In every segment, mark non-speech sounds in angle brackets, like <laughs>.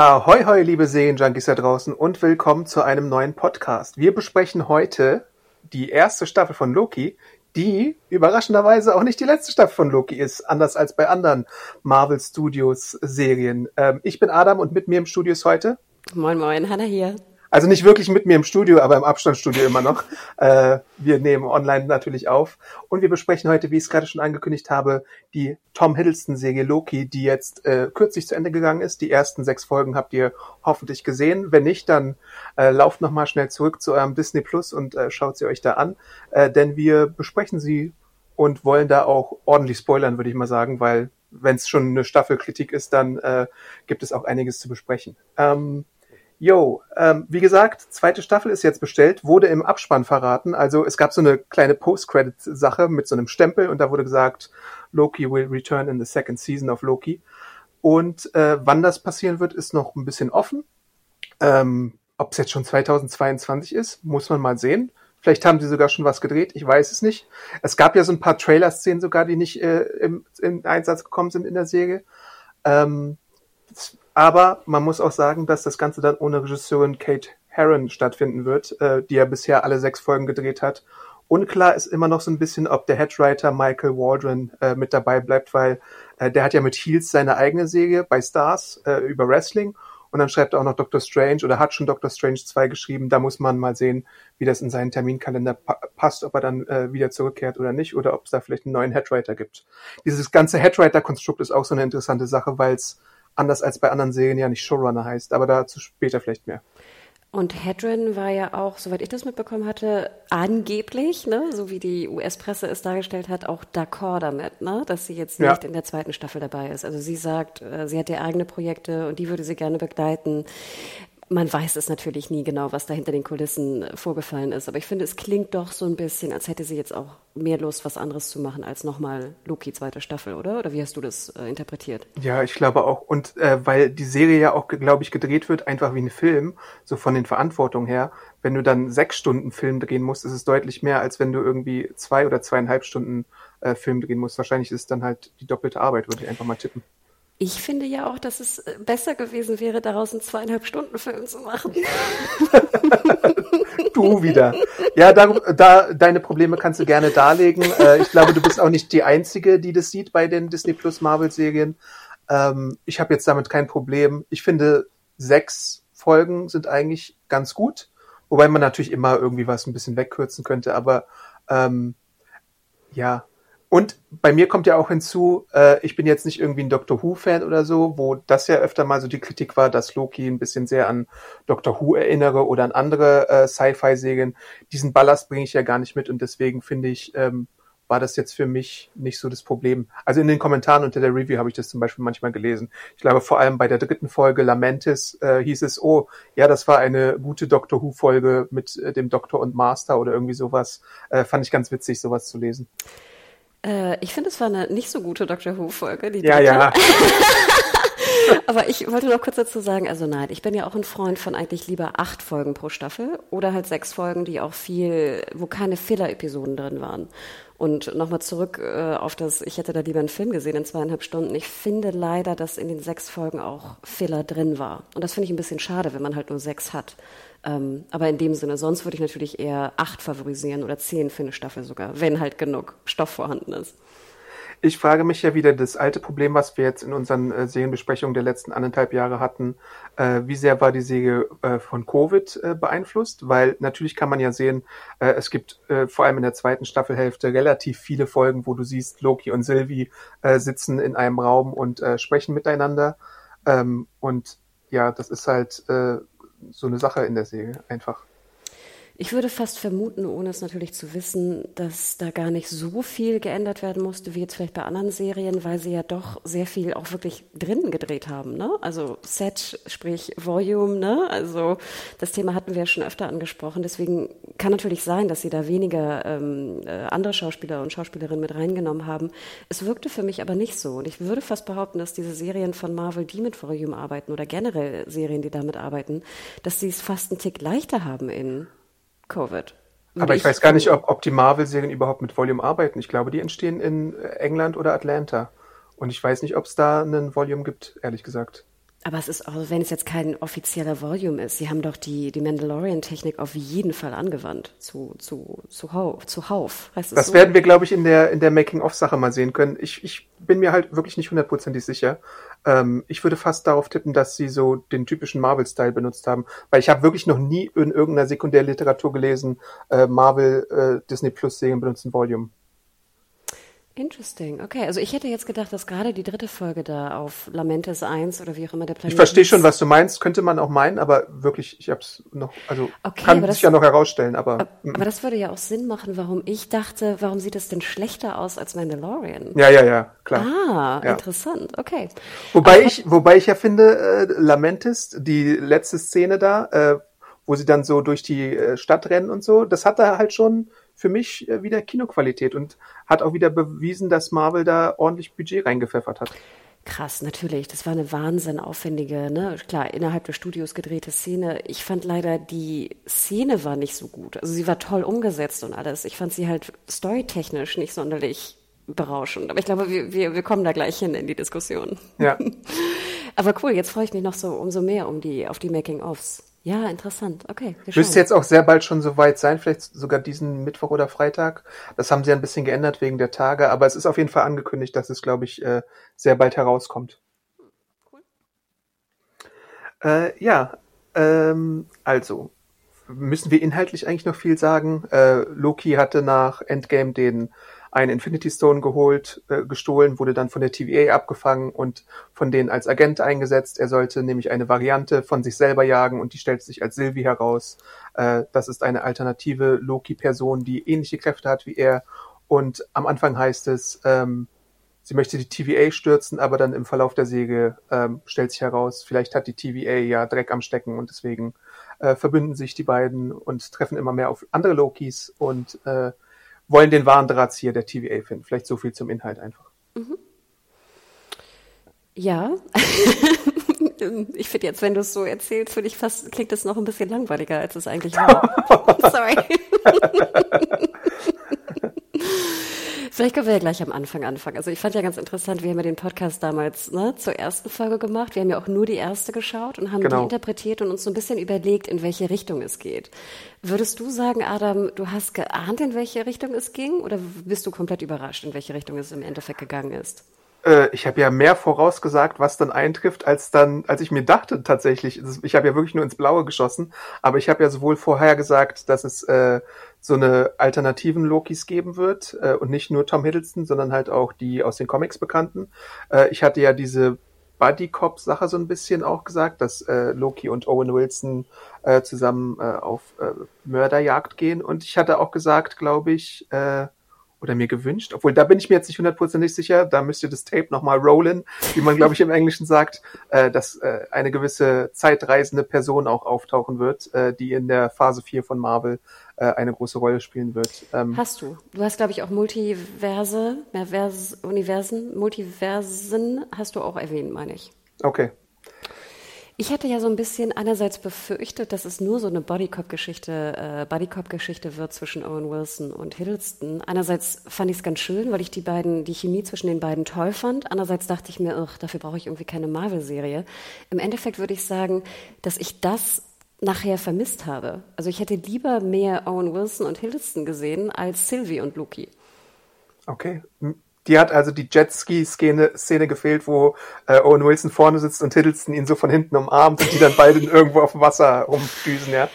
Ahoi, hoi, liebe Serienjunkies da draußen und willkommen zu einem neuen Podcast. Wir besprechen heute die erste Staffel von Loki, die überraschenderweise auch nicht die letzte Staffel von Loki ist, anders als bei anderen Marvel Studios Serien. Ähm, ich bin Adam und mit mir im Studio ist heute. Moin, moin, Hanna hier. Also nicht wirklich mit mir im Studio, aber im Abstandsstudio immer noch. <laughs> Äh, wir nehmen online natürlich auf. Und wir besprechen heute, wie ich es gerade schon angekündigt habe, die Tom Hiddleston-Serie Loki, die jetzt äh, kürzlich zu Ende gegangen ist. Die ersten sechs Folgen habt ihr hoffentlich gesehen. Wenn nicht, dann äh, lauft nochmal schnell zurück zu eurem Disney Plus und äh, schaut sie euch da an. Äh, denn wir besprechen sie und wollen da auch ordentlich spoilern, würde ich mal sagen, weil wenn es schon eine Staffelkritik ist, dann äh, gibt es auch einiges zu besprechen. Ähm, Jo, ähm, wie gesagt, zweite Staffel ist jetzt bestellt, wurde im Abspann verraten. Also es gab so eine kleine Post-Credit-Sache mit so einem Stempel und da wurde gesagt, Loki will return in the second season of Loki. Und äh, wann das passieren wird, ist noch ein bisschen offen. Ähm, Ob es jetzt schon 2022 ist, muss man mal sehen. Vielleicht haben sie sogar schon was gedreht, ich weiß es nicht. Es gab ja so ein paar Trailer-Szenen sogar, die nicht äh, im, im Einsatz gekommen sind in der Serie. Ähm, aber man muss auch sagen, dass das Ganze dann ohne Regisseurin Kate Herron stattfinden wird, äh, die ja bisher alle sechs Folgen gedreht hat. Unklar ist immer noch so ein bisschen, ob der Headwriter Michael Waldron äh, mit dabei bleibt, weil äh, der hat ja mit Heels seine eigene Serie bei Stars äh, über Wrestling und dann schreibt er auch noch Doctor Strange oder hat schon Doctor Strange 2 geschrieben. Da muss man mal sehen, wie das in seinen Terminkalender pa passt, ob er dann äh, wieder zurückkehrt oder nicht oder ob es da vielleicht einen neuen Headwriter gibt. Dieses ganze Headwriter-Konstrukt ist auch so eine interessante Sache, weil es anders als bei anderen Serien ja nicht Showrunner heißt, aber dazu später vielleicht mehr. Und Hedren war ja auch, soweit ich das mitbekommen hatte, angeblich, ne, so wie die US-Presse es dargestellt hat, auch d'accord damit, ne, dass sie jetzt nicht ja. in der zweiten Staffel dabei ist. Also sie sagt, äh, sie hat ja eigene Projekte und die würde sie gerne begleiten man weiß es natürlich nie genau, was da hinter den Kulissen vorgefallen ist. Aber ich finde, es klingt doch so ein bisschen, als hätte sie jetzt auch mehr Lust, was anderes zu machen als nochmal Loki zweite Staffel, oder? Oder wie hast du das äh, interpretiert? Ja, ich glaube auch. Und äh, weil die Serie ja auch, glaube ich, gedreht wird, einfach wie ein Film, so von den Verantwortungen her. Wenn du dann sechs Stunden Film drehen musst, ist es deutlich mehr, als wenn du irgendwie zwei oder zweieinhalb Stunden äh, Film drehen musst. Wahrscheinlich ist es dann halt die doppelte Arbeit, würde ich einfach mal tippen. Ich finde ja auch, dass es äh, besser gewesen wäre, daraus einen zweieinhalb Stunden Film zu machen. <laughs> du wieder. Ja, da, da, deine Probleme kannst du gerne darlegen. Äh, ich glaube, du bist auch nicht die Einzige, die das sieht bei den Disney Plus Marvel Serien. Ähm, ich habe jetzt damit kein Problem. Ich finde, sechs Folgen sind eigentlich ganz gut. Wobei man natürlich immer irgendwie was ein bisschen wegkürzen könnte, aber ähm, ja, und bei mir kommt ja auch hinzu, äh, ich bin jetzt nicht irgendwie ein Doctor Who-Fan oder so, wo das ja öfter mal so die Kritik war, dass Loki ein bisschen sehr an Doctor Who erinnere oder an andere äh, Sci-Fi-Serien. Diesen Ballast bringe ich ja gar nicht mit und deswegen finde ich, ähm, war das jetzt für mich nicht so das Problem. Also in den Kommentaren unter der Review habe ich das zum Beispiel manchmal gelesen. Ich glaube, vor allem bei der dritten Folge Lamentis äh, hieß es, oh, ja, das war eine gute Doctor Who-Folge mit äh, dem Doktor und Master oder irgendwie sowas. Äh, fand ich ganz witzig, sowas zu lesen. Äh, ich finde, es war eine nicht so gute Dr. Who-Folge. Ja, ja. <laughs> <laughs> Aber ich wollte noch kurz dazu sagen, also nein, ich bin ja auch ein Freund von eigentlich lieber acht Folgen pro Staffel oder halt sechs Folgen, die auch viel, wo keine Filler-Episoden drin waren. Und nochmal zurück äh, auf das, ich hätte da lieber einen Film gesehen in zweieinhalb Stunden. Ich finde leider, dass in den sechs Folgen auch Filler drin war. Und das finde ich ein bisschen schade, wenn man halt nur sechs hat. Ähm, aber in dem Sinne, sonst würde ich natürlich eher acht favorisieren oder zehn für eine Staffel sogar, wenn halt genug Stoff vorhanden ist. Ich frage mich ja wieder das alte Problem, was wir jetzt in unseren äh, Serienbesprechungen der letzten anderthalb Jahre hatten. Äh, wie sehr war die Serie äh, von Covid äh, beeinflusst? Weil natürlich kann man ja sehen, äh, es gibt äh, vor allem in der zweiten Staffelhälfte relativ viele Folgen, wo du siehst, Loki und Sylvie sitzen in einem Raum und sprechen miteinander. Ähm, und ja, das ist halt so eine Sache in der Serie einfach. Ich würde fast vermuten, ohne es natürlich zu wissen, dass da gar nicht so viel geändert werden musste, wie jetzt vielleicht bei anderen Serien, weil sie ja doch sehr viel auch wirklich drinnen gedreht haben. Ne? Also Set, sprich Volume, ne? Also das Thema hatten wir ja schon öfter angesprochen. Deswegen kann natürlich sein, dass sie da weniger ähm, äh, andere Schauspieler und Schauspielerinnen mit reingenommen haben. Es wirkte für mich aber nicht so. Und ich würde fast behaupten, dass diese Serien von Marvel, die mit Volume arbeiten oder generell Serien, die damit arbeiten, dass sie es fast einen Tick leichter haben in Covid. Aber ich, ich, weiß gar nicht, ob, ob die Marvel-Serien überhaupt mit Volume arbeiten. Ich glaube, die entstehen in England oder Atlanta. Und ich weiß nicht, ob es da einen Volume gibt, ehrlich gesagt. Aber es ist auch, wenn es jetzt kein offizieller Volume ist, sie haben doch die, die Mandalorian-Technik auf jeden Fall angewandt zu, zu, zu, Hauf. Zu Hauf heißt das so? werden wir, glaube ich, in der, in der Making-of-Sache mal sehen können. Ich, ich bin mir halt wirklich nicht hundertprozentig sicher. Ähm, ich würde fast darauf tippen, dass sie so den typischen Marvel-Style benutzt haben, weil ich habe wirklich noch nie in irgendeiner Sekundärliteratur gelesen, äh, Marvel äh, Disney Plus Serien benutzen Volume. Interesting. Okay, also ich hätte jetzt gedacht, dass gerade die dritte Folge da auf Lamentes 1 oder wie auch immer der Planet Ich verstehe schon, was du meinst, könnte man auch meinen, aber wirklich, ich habe es noch, also okay, kann sich das, ja noch herausstellen, aber. Aber, aber das würde ja auch Sinn machen, warum ich dachte, warum sieht es denn schlechter aus als Mandalorian? Ja, ja, ja, klar. Ah, ja. interessant, okay. Wobei aber, ich, wobei ich ja finde, äh, Lamentis, die letzte Szene da, äh, wo sie dann so durch die äh, Stadt rennen und so, das hat da halt schon für mich äh, wieder Kinoqualität und hat auch wieder bewiesen, dass Marvel da ordentlich Budget reingepfeffert hat. Krass, natürlich. Das war eine wahnsinn aufwendige, ne, klar, innerhalb des Studios gedrehte Szene. Ich fand leider, die Szene war nicht so gut. Also sie war toll umgesetzt und alles. Ich fand sie halt storytechnisch nicht sonderlich berauschend. Aber ich glaube, wir, wir, wir kommen da gleich hin in die Diskussion. Ja. <laughs> Aber cool, jetzt freue ich mich noch so umso mehr um die, auf die Making-ofs. Ja, interessant. Okay. Müsste jetzt auch sehr bald schon soweit sein, vielleicht sogar diesen Mittwoch oder Freitag. Das haben sie ein bisschen geändert wegen der Tage, aber es ist auf jeden Fall angekündigt, dass es, glaube ich, äh, sehr bald herauskommt. Cool. Äh, ja, ähm, also müssen wir inhaltlich eigentlich noch viel sagen. Äh, Loki hatte nach Endgame den einen Infinity Stone geholt, äh, gestohlen, wurde dann von der TVA abgefangen und von denen als Agent eingesetzt. Er sollte nämlich eine Variante von sich selber jagen und die stellt sich als Sylvie heraus. Äh, das ist eine alternative Loki-Person, die ähnliche Kräfte hat wie er. Und am Anfang heißt es, ähm, sie möchte die TVA stürzen, aber dann im Verlauf der Säge ähm, stellt sich heraus, vielleicht hat die TVA ja Dreck am Stecken und deswegen äh, verbünden sich die beiden und treffen immer mehr auf andere Lokis und äh, wollen den wahren Drahtzieher der TVA finden. Vielleicht so viel zum Inhalt einfach. Mhm. Ja. <laughs> ich finde jetzt, wenn du es so erzählst, finde ich fast, klingt das noch ein bisschen langweiliger, als es eigentlich war. <laughs> Sorry. <laughs> Vielleicht können wir ja gleich am Anfang anfangen. Also ich fand ja ganz interessant, wir haben ja den Podcast damals ne, zur ersten Folge gemacht. Wir haben ja auch nur die erste geschaut und haben genau. die interpretiert und uns so ein bisschen überlegt, in welche Richtung es geht. Würdest du sagen, Adam, du hast geahnt, in welche Richtung es ging oder bist du komplett überrascht, in welche Richtung es im Endeffekt gegangen ist? Äh, ich habe ja mehr vorausgesagt, was dann eintrifft, als dann, als ich mir dachte tatsächlich. Ich habe ja wirklich nur ins Blaue geschossen, aber ich habe ja sowohl vorher gesagt, dass es äh, so eine alternativen Lokis geben wird äh, und nicht nur Tom Hiddleston, sondern halt auch die aus den Comics bekannten. Äh, ich hatte ja diese Buddy Cop Sache so ein bisschen auch gesagt, dass äh, Loki und Owen Wilson äh, zusammen äh, auf äh, Mörderjagd gehen. Und ich hatte auch gesagt, glaube ich, äh, oder mir gewünscht, obwohl da bin ich mir jetzt nicht hundertprozentig sicher, da müsst ihr das Tape nochmal rollen, wie man glaube ich im Englischen sagt, äh, dass äh, eine gewisse zeitreisende Person auch auftauchen wird, äh, die in der Phase 4 von Marvel äh, eine große Rolle spielen wird. Ähm, hast du. Du hast glaube ich auch Multiverse, Mehrvers, Universen, Multiversen hast du auch erwähnt, meine ich. Okay, ich hatte ja so ein bisschen einerseits befürchtet, dass es nur so eine Bodycop-Geschichte, äh, Bodycop-Geschichte wird zwischen Owen Wilson und Hiddleston. Einerseits fand ich es ganz schön, weil ich die beiden, die Chemie zwischen den beiden toll fand. Andererseits dachte ich mir, ach, dafür brauche ich irgendwie keine Marvel-Serie. Im Endeffekt würde ich sagen, dass ich das nachher vermisst habe. Also ich hätte lieber mehr Owen Wilson und Hiddleston gesehen als Sylvie und Loki. Okay. Die hat also die Jetski-Szene Szene gefehlt, wo äh, Owen Wilson vorne sitzt und Hiddleston ihn so von hinten umarmt und die dann beide irgendwo auf dem Wasser rumdüsen, ja.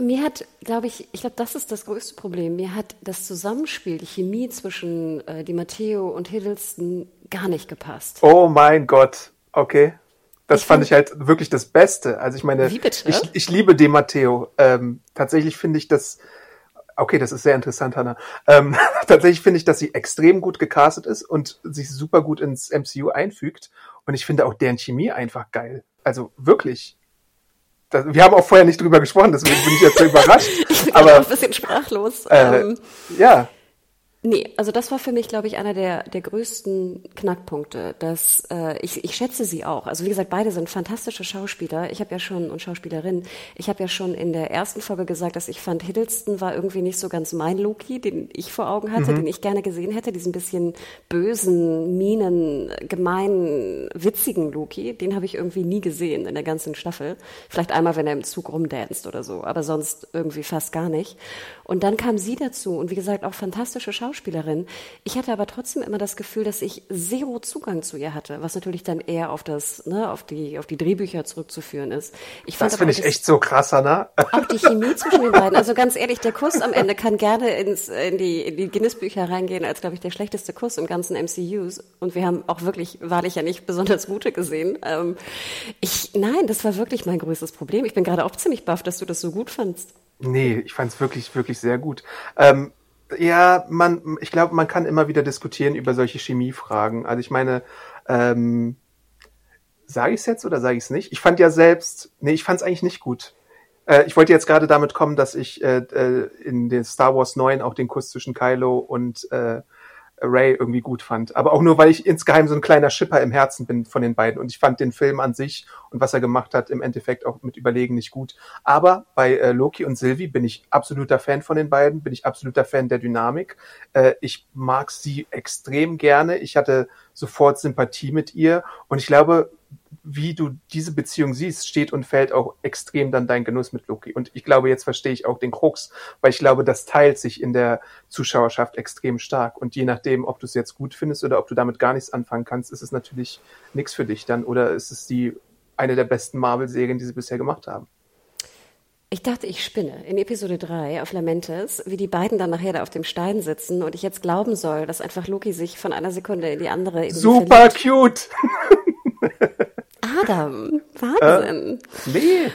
Mir hat, glaube ich, ich glaube, das ist das größte Problem. Mir hat das Zusammenspiel, die Chemie zwischen äh, Di Matteo und Hiddleston gar nicht gepasst. Oh mein Gott, okay. Das ich fand ich halt wirklich das Beste. Also ich meine, ich, ich liebe De Matteo. Ähm, tatsächlich finde ich das, okay, das ist sehr interessant, Hannah. Ähm, <laughs> tatsächlich finde ich, dass sie extrem gut gecastet ist und sich super gut ins MCU einfügt. Und ich finde auch deren Chemie einfach geil. Also wirklich. Das, wir haben auch vorher nicht drüber gesprochen, deswegen bin ich jetzt so <laughs> überrascht. ich bin aber, auch ein bisschen sprachlos. Äh, ähm, ja, Nee, also das war für mich, glaube ich, einer der, der größten Knackpunkte. Dass, äh, ich, ich schätze sie auch. Also wie gesagt, beide sind fantastische Schauspieler. Ich habe ja schon, und Schauspielerinnen, ich habe ja schon in der ersten Folge gesagt, dass ich fand, Hiddleston war irgendwie nicht so ganz mein Loki, den ich vor Augen hatte, mhm. den ich gerne gesehen hätte. Diesen bisschen bösen, mienen, gemeinen, witzigen Loki. Den habe ich irgendwie nie gesehen in der ganzen Staffel. Vielleicht einmal, wenn er im Zug rumdanzt oder so, aber sonst irgendwie fast gar nicht. Und dann kam sie dazu und wie gesagt, auch fantastische Schauspieler. Schauspielerin. Ich hatte aber trotzdem immer das Gefühl, dass ich zero Zugang zu ihr hatte, was natürlich dann eher auf das, ne, auf die, auf die Drehbücher zurückzuführen ist. Ich das finde ich echt so krass, Anna. Auch die Chemie zwischen den beiden. Also ganz ehrlich, der Kuss am Ende kann gerne ins, in die, in die Guinness-Bücher reingehen als, glaube ich, der schlechteste Kuss im ganzen MCUs. Und wir haben auch wirklich, wahrlich ja nicht besonders gute gesehen. Ähm, ich, nein, das war wirklich mein größtes Problem. Ich bin gerade auch ziemlich baff, dass du das so gut fandst. Nee, ich fand es wirklich, wirklich sehr gut. Ähm, ja, man, ich glaube, man kann immer wieder diskutieren über solche Chemiefragen. Also ich meine, ähm, sage ich es jetzt oder sage ich es nicht? Ich fand ja selbst, nee, ich fand es eigentlich nicht gut. Äh, ich wollte jetzt gerade damit kommen, dass ich äh, äh, in den Star Wars 9 auch den Kuss zwischen Kylo und äh, Ray irgendwie gut fand. Aber auch nur, weil ich insgeheim so ein kleiner Schipper im Herzen bin von den beiden. Und ich fand den Film an sich und was er gemacht hat im Endeffekt auch mit Überlegen nicht gut. Aber bei äh, Loki und Sylvie bin ich absoluter Fan von den beiden, bin ich absoluter Fan der Dynamik. Äh, ich mag sie extrem gerne. Ich hatte sofort Sympathie mit ihr. Und ich glaube, wie du diese Beziehung siehst, steht und fällt auch extrem dann dein Genuss mit Loki. Und ich glaube, jetzt verstehe ich auch den Krux, weil ich glaube, das teilt sich in der Zuschauerschaft extrem stark. Und je nachdem, ob du es jetzt gut findest oder ob du damit gar nichts anfangen kannst, ist es natürlich nichts für dich dann. Oder ist es die eine der besten Marvel-Serien, die sie bisher gemacht haben? Ich dachte, ich spinne. In Episode 3 auf Lamentes, wie die beiden dann nachher da auf dem Stein sitzen und ich jetzt glauben soll, dass einfach Loki sich von einer Sekunde in die andere Super verliebt. cute! <laughs> Adam, Wahnsinn. Äh, nee.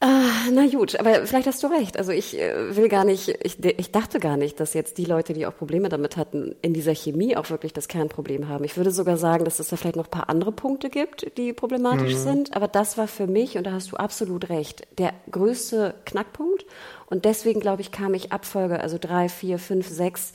Ah, na gut, aber vielleicht hast du recht. Also ich äh, will gar nicht, ich, ich dachte gar nicht, dass jetzt die Leute, die auch Probleme damit hatten, in dieser Chemie auch wirklich das Kernproblem haben. Ich würde sogar sagen, dass es da vielleicht noch ein paar andere Punkte gibt, die problematisch mhm. sind. Aber das war für mich, und da hast du absolut recht, der größte Knackpunkt. Und deswegen, glaube ich, kam ich Abfolge, also drei, vier, fünf, sechs,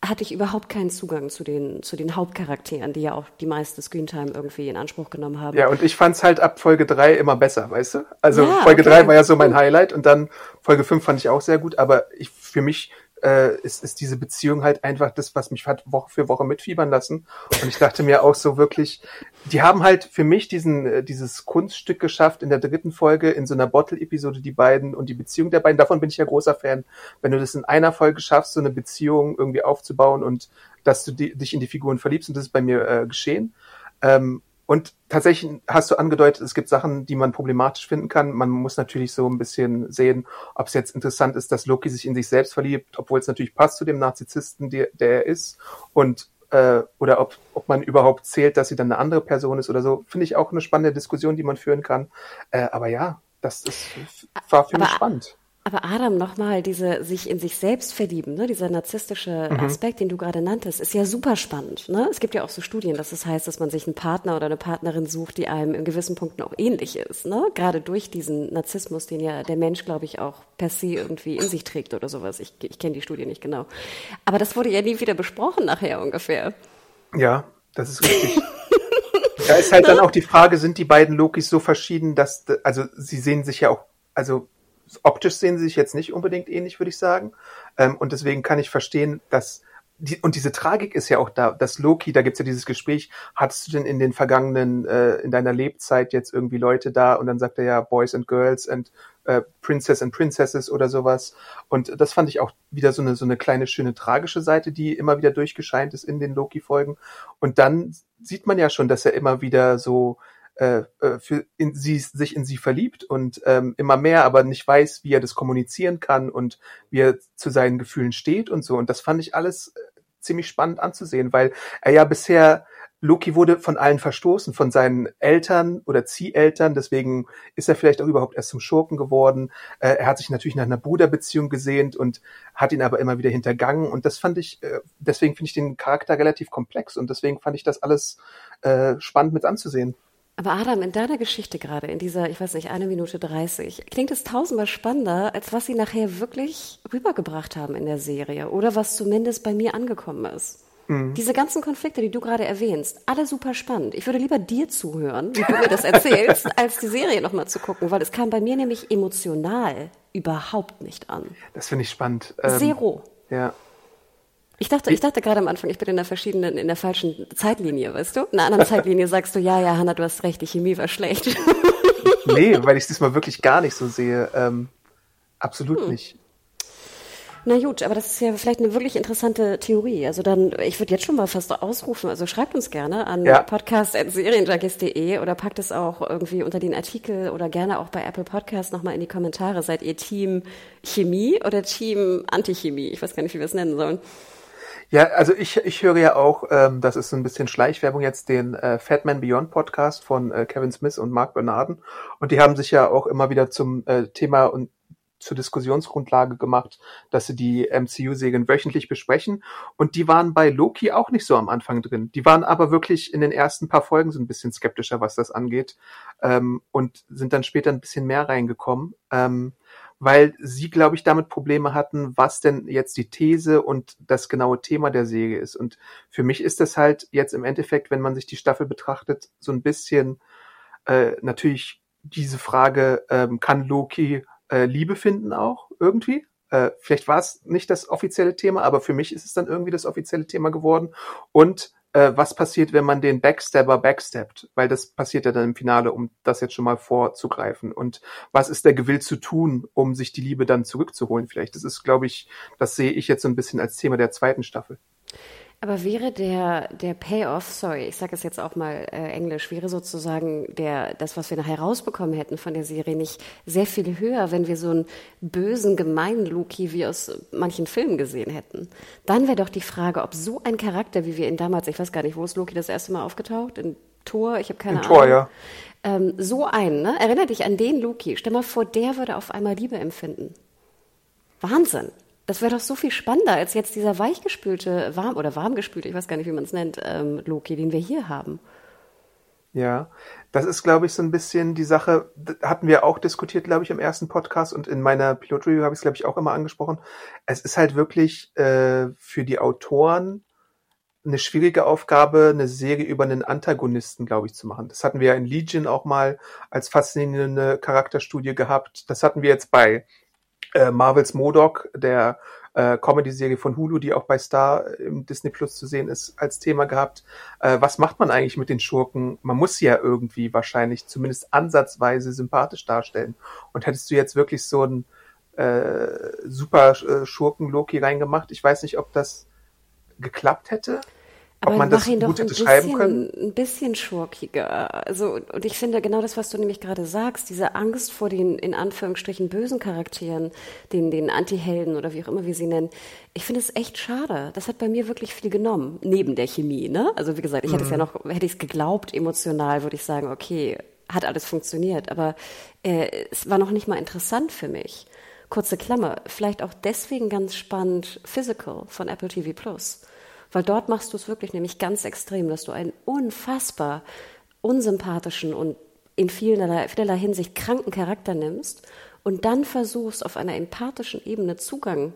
hatte ich überhaupt keinen Zugang zu den, zu den Hauptcharakteren, die ja auch die meiste Screentime irgendwie in Anspruch genommen haben. Ja, und ich fand's halt ab Folge 3 immer besser, weißt du? Also ja, Folge okay. 3 war ja so mein Highlight und dann Folge 5 fand ich auch sehr gut, aber ich, für mich äh, ist, ist diese Beziehung halt einfach das, was mich hat Woche für Woche mitfiebern lassen. Und ich dachte mir auch so wirklich, die haben halt für mich diesen, äh, dieses Kunststück geschafft in der dritten Folge, in so einer Bottle-Episode, die beiden und die Beziehung der beiden. Davon bin ich ja großer Fan. Wenn du das in einer Folge schaffst, so eine Beziehung irgendwie aufzubauen und dass du die, dich in die Figuren verliebst, und das ist bei mir äh, geschehen. Ähm, und tatsächlich hast du angedeutet, es gibt Sachen, die man problematisch finden kann. Man muss natürlich so ein bisschen sehen, ob es jetzt interessant ist, dass Loki sich in sich selbst verliebt, obwohl es natürlich passt zu dem Narzissten, der, der er ist. Und äh, oder ob, ob man überhaupt zählt, dass sie dann eine andere Person ist oder so, finde ich auch eine spannende Diskussion, die man führen kann. Äh, aber ja, das, das war für aber, mich spannend. Aber Adam, nochmal, diese sich in sich selbst verlieben, ne, dieser narzisstische mhm. Aspekt, den du gerade nanntest, ist ja super spannend. Ne? Es gibt ja auch so Studien, dass es das heißt, dass man sich einen Partner oder eine Partnerin sucht, die einem in gewissen Punkten auch ähnlich ist. Ne? Gerade durch diesen Narzissmus, den ja der Mensch, glaube ich, auch per se irgendwie in sich trägt oder sowas. Ich, ich kenne die Studie nicht genau. Aber das wurde ja nie wieder besprochen nachher ungefähr. Ja, das ist richtig. <laughs> da ist halt dann auch die Frage, sind die beiden Lokis so verschieden, dass, also sie sehen sich ja auch, also optisch sehen sie sich jetzt nicht unbedingt ähnlich, würde ich sagen. Ähm, und deswegen kann ich verstehen, dass die, und diese Tragik ist ja auch da, dass Loki, da gibt's ja dieses Gespräch, hattest du denn in den vergangenen, äh, in deiner Lebzeit jetzt irgendwie Leute da und dann sagt er ja Boys and Girls and äh, Princess and Princesses oder sowas. Und das fand ich auch wieder so eine, so eine kleine, schöne, tragische Seite, die immer wieder durchgescheint ist in den Loki-Folgen. Und dann sieht man ja schon, dass er immer wieder so äh, äh, für in sie sich in sie verliebt und ähm, immer mehr, aber nicht weiß, wie er das kommunizieren kann und wie er zu seinen Gefühlen steht und so. Und das fand ich alles äh, ziemlich spannend anzusehen, weil er ja bisher Loki wurde von allen verstoßen, von seinen Eltern oder Zieheltern, deswegen ist er vielleicht auch überhaupt erst zum Schurken geworden. Äh, er hat sich natürlich nach einer Bruderbeziehung gesehnt und hat ihn aber immer wieder hintergangen und das fand ich, äh, deswegen finde ich den Charakter relativ komplex und deswegen fand ich das alles äh, spannend mit anzusehen. Aber Adam, in deiner Geschichte gerade, in dieser, ich weiß nicht, eine Minute dreißig, klingt es tausendmal spannender, als was sie nachher wirklich rübergebracht haben in der Serie oder was zumindest bei mir angekommen ist. Mhm. Diese ganzen Konflikte, die du gerade erwähnst, alle super spannend. Ich würde lieber dir zuhören, wie du mir das erzählst, <laughs> als die Serie nochmal zu gucken, weil es kam bei mir nämlich emotional überhaupt nicht an. Das finde ich spannend. Ähm, Zero. Ja. Ich dachte, ich dachte gerade am Anfang, ich bin in der verschiedenen, in der falschen Zeitlinie, weißt du? In einer anderen Zeitlinie sagst du, ja, ja, Hanna, du hast recht, die Chemie war schlecht. <laughs> nee, weil ich es diesmal wirklich gar nicht so sehe. Ähm, absolut hm. nicht. Na gut, aber das ist ja vielleicht eine wirklich interessante Theorie. Also dann, ich würde jetzt schon mal fast ausrufen, also schreibt uns gerne an ja. podcast.serienjunkies.de oder packt es auch irgendwie unter den Artikel oder gerne auch bei Apple Podcast nochmal in die Kommentare. Seid ihr Team Chemie oder Team Antichemie? Ich weiß gar nicht, wie wir es nennen sollen. Ja, also ich, ich höre ja auch, ähm, das ist so ein bisschen Schleichwerbung jetzt, den äh, Fatman Beyond Podcast von äh, Kevin Smith und Mark Bernarden. Und die haben sich ja auch immer wieder zum äh, Thema und zur Diskussionsgrundlage gemacht, dass sie die MCU-Serien wöchentlich besprechen. Und die waren bei Loki auch nicht so am Anfang drin. Die waren aber wirklich in den ersten paar Folgen so ein bisschen skeptischer, was das angeht. Ähm, und sind dann später ein bisschen mehr reingekommen. Ähm, weil sie, glaube ich, damit Probleme hatten, was denn jetzt die These und das genaue Thema der Serie ist. Und für mich ist das halt jetzt im Endeffekt, wenn man sich die Staffel betrachtet, so ein bisschen äh, natürlich diese Frage, ähm, kann Loki äh, Liebe finden auch irgendwie. Äh, vielleicht war es nicht das offizielle Thema, aber für mich ist es dann irgendwie das offizielle Thema geworden. Und äh, was passiert, wenn man den Backstabber backsteppt? Weil das passiert ja dann im Finale, um das jetzt schon mal vorzugreifen. Und was ist der Gewill zu tun, um sich die Liebe dann zurückzuholen? Vielleicht. Das ist, glaube ich, das sehe ich jetzt so ein bisschen als Thema der zweiten Staffel. Aber wäre der, der Payoff, sorry, ich sage es jetzt auch mal äh, Englisch, wäre sozusagen der, das, was wir nachher rausbekommen hätten von der Serie, nicht sehr viel höher, wenn wir so einen bösen, gemeinen Loki wie aus manchen Filmen gesehen hätten? Dann wäre doch die Frage, ob so ein Charakter, wie wir ihn damals, ich weiß gar nicht, wo ist Loki das erste Mal aufgetaucht? In Tor, ich habe keine In Ahnung. Tor, ja. Ähm, so einen, ne? Erinner dich an den Loki. Stell mal vor, der würde auf einmal Liebe empfinden. Wahnsinn. Das wäre doch so viel spannender als jetzt dieser weichgespülte, warm oder warmgespülte, ich weiß gar nicht, wie man es nennt, ähm, Loki, den wir hier haben. Ja, das ist, glaube ich, so ein bisschen die Sache, hatten wir auch diskutiert, glaube ich, im ersten Podcast und in meiner Pilot-Review habe ich es, glaube ich, auch immer angesprochen. Es ist halt wirklich äh, für die Autoren eine schwierige Aufgabe, eine Serie über einen Antagonisten, glaube ich, zu machen. Das hatten wir ja in Legion auch mal als faszinierende Charakterstudie gehabt. Das hatten wir jetzt bei äh, Marvels Modok, der äh, Comedy-Serie von Hulu, die auch bei Star im Disney Plus zu sehen ist, als Thema gehabt. Äh, was macht man eigentlich mit den Schurken? Man muss sie ja irgendwie wahrscheinlich zumindest ansatzweise sympathisch darstellen. Und hättest du jetzt wirklich so einen äh, super äh, Schurken-Loki reingemacht, ich weiß nicht, ob das geklappt hätte. Aber ob man das ihn gut hätte schreiben können? Ein bisschen schurkiger. Also, und ich finde genau das, was du nämlich gerade sagst, diese Angst vor den, in Anführungsstrichen, bösen Charakteren, den, den Anti-Helden oder wie auch immer wir sie nennen. Ich finde es echt schade. Das hat bei mir wirklich viel genommen. Neben der Chemie, ne? Also, wie gesagt, ich mhm. hätte es ja mhm. noch, hätte ich es geglaubt, emotional würde ich sagen, okay, hat alles funktioniert. Aber, äh, es war noch nicht mal interessant für mich. Kurze Klammer. Vielleicht auch deswegen ganz spannend Physical von Apple TV Plus weil dort machst du es wirklich nämlich ganz extrem, dass du einen unfassbar unsympathischen und in vielerlei, vielerlei Hinsicht kranken Charakter nimmst und dann versuchst, auf einer empathischen Ebene Zugang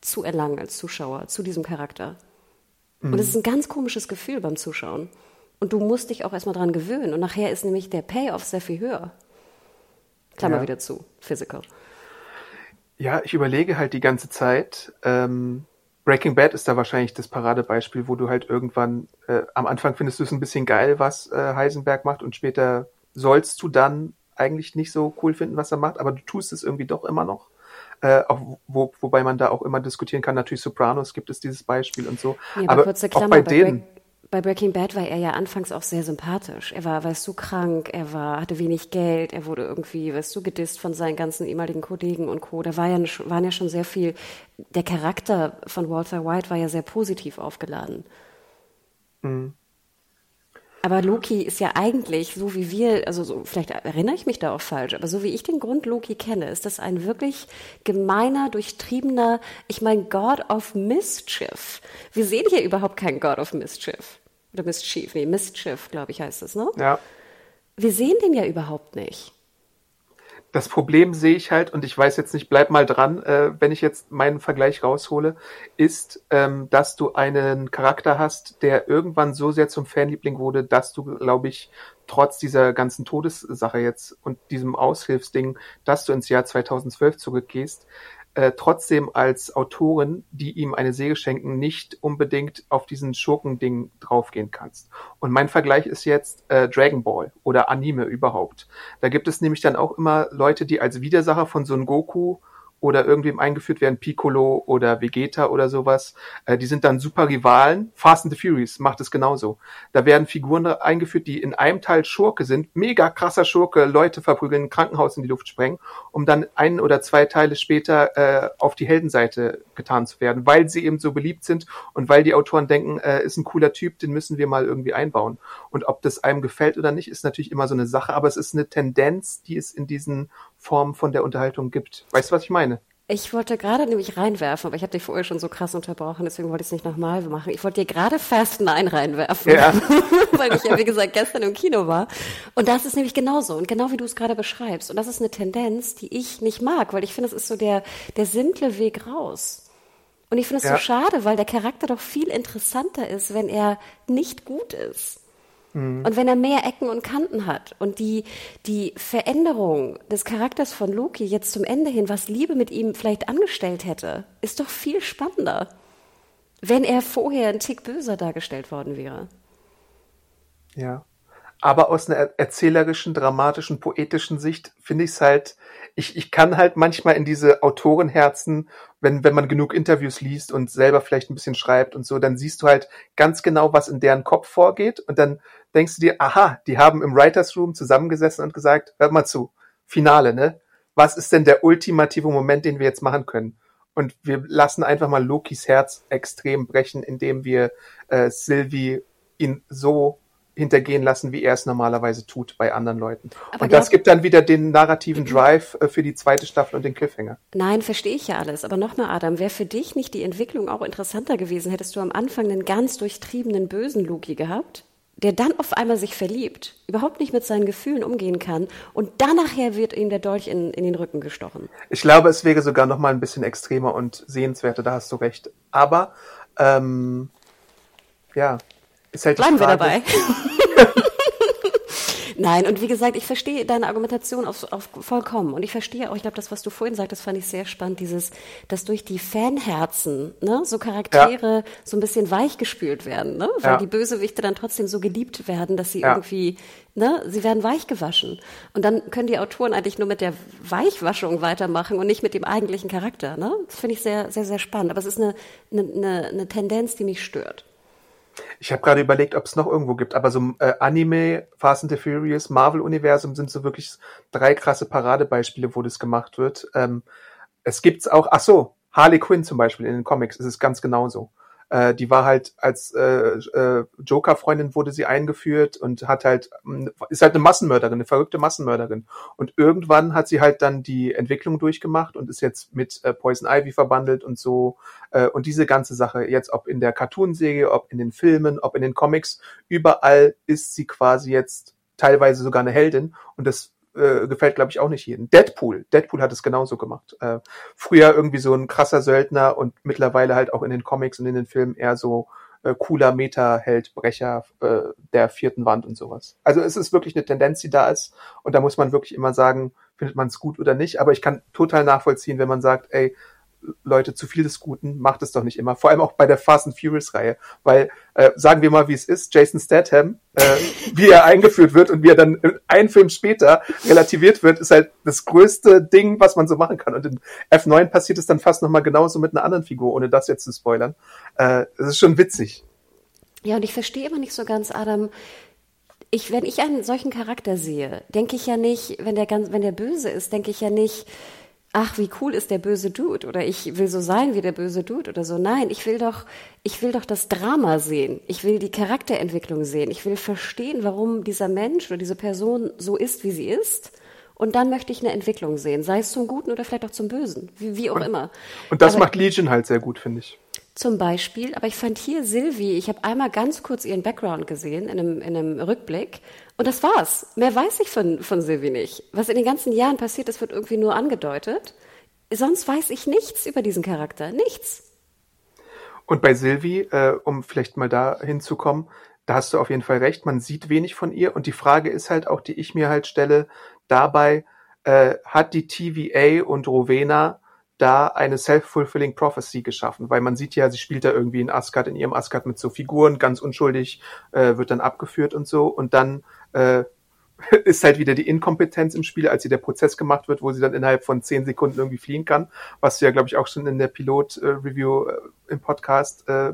zu erlangen als Zuschauer zu diesem Charakter. Mhm. Und es ist ein ganz komisches Gefühl beim Zuschauen. Und du musst dich auch erstmal dran gewöhnen. Und nachher ist nämlich der Payoff sehr viel höher. Klammer ja. wieder zu, physical. Ja, ich überlege halt die ganze Zeit, ähm, Breaking Bad ist da wahrscheinlich das Paradebeispiel, wo du halt irgendwann, äh, am Anfang findest du es ein bisschen geil, was äh, Heisenberg macht und später sollst du dann eigentlich nicht so cool finden, was er macht, aber du tust es irgendwie doch immer noch. Äh, auch, wo, wobei man da auch immer diskutieren kann, natürlich Sopranos gibt es dieses Beispiel und so. Ja, aber, aber Klammer, auch bei, bei denen. Bei Breaking Bad war er ja anfangs auch sehr sympathisch. Er war, weißt du, krank, er war, hatte wenig Geld, er wurde irgendwie, weißt du, gedisst von seinen ganzen ehemaligen Kollegen und Co. Da war ja, waren ja schon sehr viel, der Charakter von Walter White war ja sehr positiv aufgeladen. Mhm. Aber Loki ist ja eigentlich, so wie wir, also so, vielleicht erinnere ich mich da auch falsch, aber so wie ich den Grund Loki kenne, ist das ein wirklich gemeiner, durchtriebener, ich meine, God of Mischief. Wir sehen hier überhaupt keinen God of Mischief. Oder Mischief, nee, Mischief, glaube ich, heißt es, ne? Ja. Wir sehen den ja überhaupt nicht. Das Problem sehe ich halt, und ich weiß jetzt nicht, bleib mal dran, äh, wenn ich jetzt meinen Vergleich raushole, ist, ähm, dass du einen Charakter hast, der irgendwann so sehr zum Fanliebling wurde, dass du, glaube ich, trotz dieser ganzen Todessache jetzt und diesem Aushilfsding, dass du ins Jahr 2012 zurückgehst, äh, trotzdem als Autorin, die ihm eine Säge schenken, nicht unbedingt auf diesen Schurkending draufgehen kannst. Und mein Vergleich ist jetzt äh, Dragon Ball oder Anime überhaupt. Da gibt es nämlich dann auch immer Leute, die als Widersacher von Son Goku oder irgendwem eingeführt werden, Piccolo oder Vegeta oder sowas. Äh, die sind dann super Rivalen. Fast and the Furious macht es genauso. Da werden Figuren eingeführt, die in einem Teil Schurke sind, mega krasser Schurke, Leute verprügeln, ein Krankenhaus in die Luft sprengen, um dann ein oder zwei Teile später äh, auf die Heldenseite getan zu werden, weil sie eben so beliebt sind und weil die Autoren denken, äh, ist ein cooler Typ, den müssen wir mal irgendwie einbauen. Und ob das einem gefällt oder nicht, ist natürlich immer so eine Sache, aber es ist eine Tendenz, die es in diesen Form von der Unterhaltung gibt. Weißt du, was ich meine? Ich wollte gerade nämlich reinwerfen, aber ich habe dich vorher schon so krass unterbrochen, deswegen wollte ich es nicht nochmal machen. Ich wollte dir gerade Fast Nine reinwerfen, ja. <laughs> weil ich ja, wie gesagt, gestern im Kino war. Und das ist nämlich genauso und genau wie du es gerade beschreibst. Und das ist eine Tendenz, die ich nicht mag, weil ich finde, es ist so der, der simple Weg raus. Und ich finde es ja. so schade, weil der Charakter doch viel interessanter ist, wenn er nicht gut ist. Und wenn er mehr Ecken und Kanten hat und die, die Veränderung des Charakters von Loki jetzt zum Ende hin, was Liebe mit ihm vielleicht angestellt hätte, ist doch viel spannender, wenn er vorher ein Tick böser dargestellt worden wäre. Ja. Aber aus einer erzählerischen, dramatischen, poetischen Sicht finde ich es halt, ich, ich kann halt manchmal in diese Autorenherzen, wenn, wenn man genug Interviews liest und selber vielleicht ein bisschen schreibt und so, dann siehst du halt ganz genau, was in deren Kopf vorgeht und dann denkst du dir, aha, die haben im Writers Room zusammengesessen und gesagt, hört mal zu, Finale, ne? Was ist denn der ultimative Moment, den wir jetzt machen können? Und wir lassen einfach mal Lokis Herz extrem brechen, indem wir äh, Sylvie ihn so hintergehen lassen, wie er es normalerweise tut bei anderen Leuten. Aber und das gibt dann wieder den narrativen Drive äh, für die zweite Staffel und den Cliffhanger. Nein, verstehe ich ja alles. Aber nochmal, Adam, wäre für dich nicht die Entwicklung auch interessanter gewesen, hättest du am Anfang einen ganz durchtriebenen bösen Loki gehabt? der dann auf einmal sich verliebt, überhaupt nicht mit seinen Gefühlen umgehen kann und dann nachher wird ihm der Dolch in, in den Rücken gestochen. Ich glaube, es wäre sogar noch mal ein bisschen extremer und sehenswerter, da hast du recht. Aber ähm, ja, ist halt Bleiben wir dabei. <laughs> Nein, und wie gesagt, ich verstehe deine Argumentation auf, auf vollkommen. Und ich verstehe auch, ich glaube, das, was du vorhin sagtest, fand ich sehr spannend, dieses, dass durch die Fanherzen, ne, so Charaktere ja. so ein bisschen weichgespült werden, ne? Weil ja. die Bösewichte dann trotzdem so geliebt werden, dass sie ja. irgendwie, ne, sie werden weichgewaschen. Und dann können die Autoren eigentlich nur mit der Weichwaschung weitermachen und nicht mit dem eigentlichen Charakter, ne? Das finde ich sehr, sehr, sehr spannend. Aber es ist eine, eine, eine Tendenz, die mich stört. Ich habe gerade überlegt, ob es noch irgendwo gibt, aber so äh, Anime, Fast and the Furious, Marvel-Universum sind so wirklich drei krasse Paradebeispiele, wo das gemacht wird. Ähm, es gibt's auch, ach so, Harley Quinn zum Beispiel in den Comics ist es ganz genauso. Äh, die war halt als äh, äh, Joker-Freundin wurde sie eingeführt und hat halt, mm, ist halt eine Massenmörderin, eine verrückte Massenmörderin. Und irgendwann hat sie halt dann die Entwicklung durchgemacht und ist jetzt mit äh, Poison Ivy verbandelt und so. Äh, und diese ganze Sache, jetzt ob in der Cartoonserie, ob in den Filmen, ob in den Comics, überall ist sie quasi jetzt teilweise sogar eine Heldin. Und das äh, gefällt, glaube ich, auch nicht jedem. Deadpool. Deadpool hat es genauso gemacht. Äh, früher irgendwie so ein krasser Söldner und mittlerweile halt auch in den Comics und in den Filmen eher so äh, cooler Meta-Held, Brecher äh, der vierten Wand und sowas. Also es ist wirklich eine Tendenz, die da ist. Und da muss man wirklich immer sagen, findet man es gut oder nicht. Aber ich kann total nachvollziehen, wenn man sagt, ey, Leute, zu viel des Guten macht es doch nicht immer. Vor allem auch bei der Fast and Furious Reihe, weil äh, sagen wir mal, wie es ist, Jason Statham, äh, wie er eingeführt wird und wie er dann ein Film später relativiert wird, ist halt das größte Ding, was man so machen kann. Und in F9 passiert es dann fast nochmal genauso mit einer anderen Figur, ohne das jetzt zu spoilern. Äh, ist schon witzig. Ja, und ich verstehe immer nicht so ganz, Adam, ich, wenn ich einen solchen Charakter sehe, denke ich ja nicht, wenn der ganz, wenn der böse ist, denke ich ja nicht, ach, wie cool ist der böse Dude oder ich will so sein wie der böse Dude oder so. Nein, ich will doch, ich will doch das Drama sehen. Ich will die Charakterentwicklung sehen. Ich will verstehen, warum dieser Mensch oder diese Person so ist, wie sie ist. Und dann möchte ich eine Entwicklung sehen, sei es zum Guten oder vielleicht auch zum Bösen, wie, wie auch und, immer. Und das aber, macht Legion halt sehr gut, finde ich. Zum Beispiel, aber ich fand hier Sylvie, ich habe einmal ganz kurz ihren Background gesehen in einem, in einem Rückblick und das war's. Mehr weiß ich von, von Sylvie nicht. Was in den ganzen Jahren passiert ist, wird irgendwie nur angedeutet. Sonst weiß ich nichts über diesen Charakter. Nichts. Und bei Sylvie, äh, um vielleicht mal da hinzukommen, da hast du auf jeden Fall recht, man sieht wenig von ihr. Und die Frage ist halt auch, die ich mir halt stelle, dabei, äh, hat die TVA und Rowena da eine self-fulfilling prophecy geschaffen, weil man sieht ja, sie spielt da irgendwie in Asgard, in ihrem Asgard mit so Figuren, ganz unschuldig, äh, wird dann abgeführt und so und dann äh, <laughs> ist halt wieder die Inkompetenz im Spiel, als sie der Prozess gemacht wird, wo sie dann innerhalb von zehn Sekunden irgendwie fliehen kann, was du ja, glaube ich, auch schon in der Pilot-Review äh, im Podcast äh,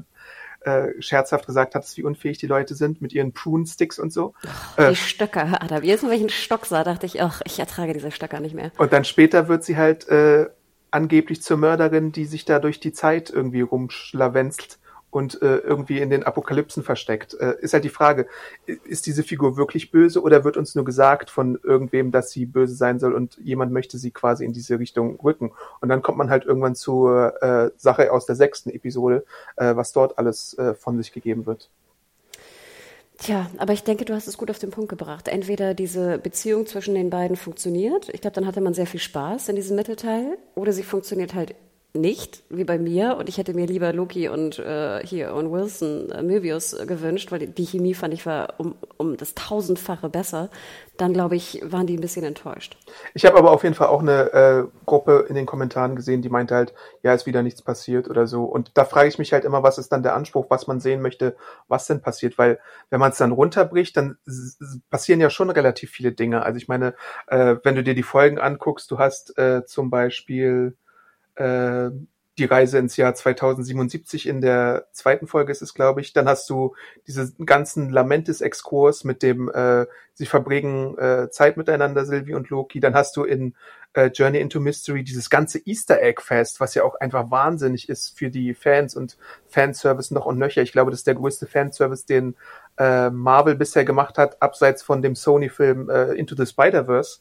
äh, scherzhaft gesagt hattest, wie unfähig die Leute sind mit ihren Prune-Sticks und so. Ach, die äh, Stöcker, Adam. Jedes Mal, wenn ich einen Stock sah, dachte ich, ach, ich ertrage diese Stöcker nicht mehr. Und dann später wird sie halt äh, angeblich zur Mörderin, die sich da durch die Zeit irgendwie rumschlawenzelt und äh, irgendwie in den Apokalypsen versteckt. Äh, ist halt die Frage, ist diese Figur wirklich böse oder wird uns nur gesagt von irgendwem, dass sie böse sein soll und jemand möchte sie quasi in diese Richtung rücken? Und dann kommt man halt irgendwann zur äh, Sache aus der sechsten Episode, äh, was dort alles äh, von sich gegeben wird. Tja, aber ich denke, du hast es gut auf den Punkt gebracht. Entweder diese Beziehung zwischen den beiden funktioniert, ich glaube, dann hatte man sehr viel Spaß in diesem Mittelteil, oder sie funktioniert halt nicht, wie bei mir. Und ich hätte mir lieber Loki und äh, hier und Wilson äh, Möbius äh, gewünscht, weil die, die Chemie fand ich war um, um das tausendfache besser. Dann glaube ich, waren die ein bisschen enttäuscht. Ich habe aber auf jeden Fall auch eine äh, Gruppe in den Kommentaren gesehen, die meinte halt, ja, ist wieder nichts passiert oder so. Und da frage ich mich halt immer, was ist dann der Anspruch, was man sehen möchte, was denn passiert, weil wenn man es dann runterbricht, dann passieren ja schon relativ viele Dinge. Also ich meine, äh, wenn du dir die Folgen anguckst, du hast äh, zum Beispiel äh, die Reise ins Jahr 2077 in der zweiten Folge ist es, glaube ich. Dann hast du diesen ganzen Lamentis-Exkurs mit dem, äh, sie verbringen äh, Zeit miteinander, Sylvie und Loki. Dann hast du in äh, Journey into Mystery dieses ganze Easter Egg Fest, was ja auch einfach wahnsinnig ist für die Fans und Fanservice noch und nöcher. Ich glaube, das ist der größte Fanservice, den äh, Marvel bisher gemacht hat, abseits von dem Sony-Film äh, Into the Spider-Verse.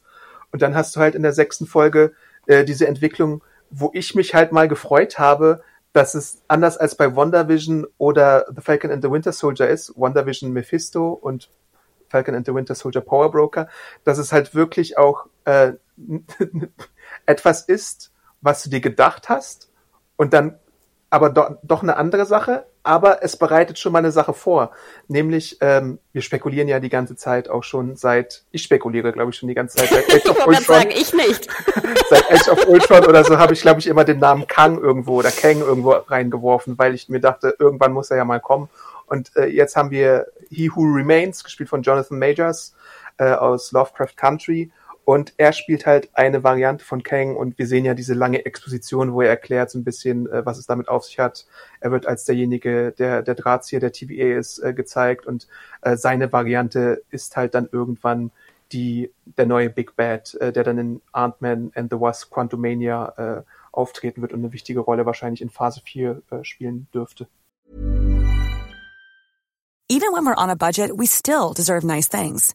Und dann hast du halt in der sechsten Folge äh, diese Entwicklung, wo ich mich halt mal gefreut habe, dass es anders als bei WandaVision oder The Falcon and the Winter Soldier ist, WandaVision Mephisto und Falcon and the Winter Soldier Power Broker, dass es halt wirklich auch äh, <laughs> etwas ist, was du dir gedacht hast und dann aber do, doch eine andere Sache, aber es bereitet schon mal eine Sache vor. Nämlich, ähm, wir spekulieren ja die ganze Zeit auch schon seit, ich spekuliere, glaube ich, schon die ganze Zeit seit Age of Ultron. sagen, ich nicht. <laughs> seit Age of Ultron oder so habe ich, glaube ich, immer den Namen Kang irgendwo oder Kang irgendwo reingeworfen, weil ich mir dachte, irgendwann muss er ja mal kommen. Und äh, jetzt haben wir He Who Remains, gespielt von Jonathan Majors äh, aus Lovecraft Country. Und er spielt halt eine Variante von Kang und wir sehen ja diese lange Exposition, wo er erklärt so ein bisschen, äh, was es damit auf sich hat. Er wird als derjenige, der der Drahtzieher der TVA ist, äh, gezeigt und äh, seine Variante ist halt dann irgendwann die der neue Big Bad, äh, der dann in Ant-Man and the Wasp Quantumania äh, auftreten wird und eine wichtige Rolle wahrscheinlich in Phase 4 äh, spielen dürfte. Even when we're on a budget, we still deserve nice things.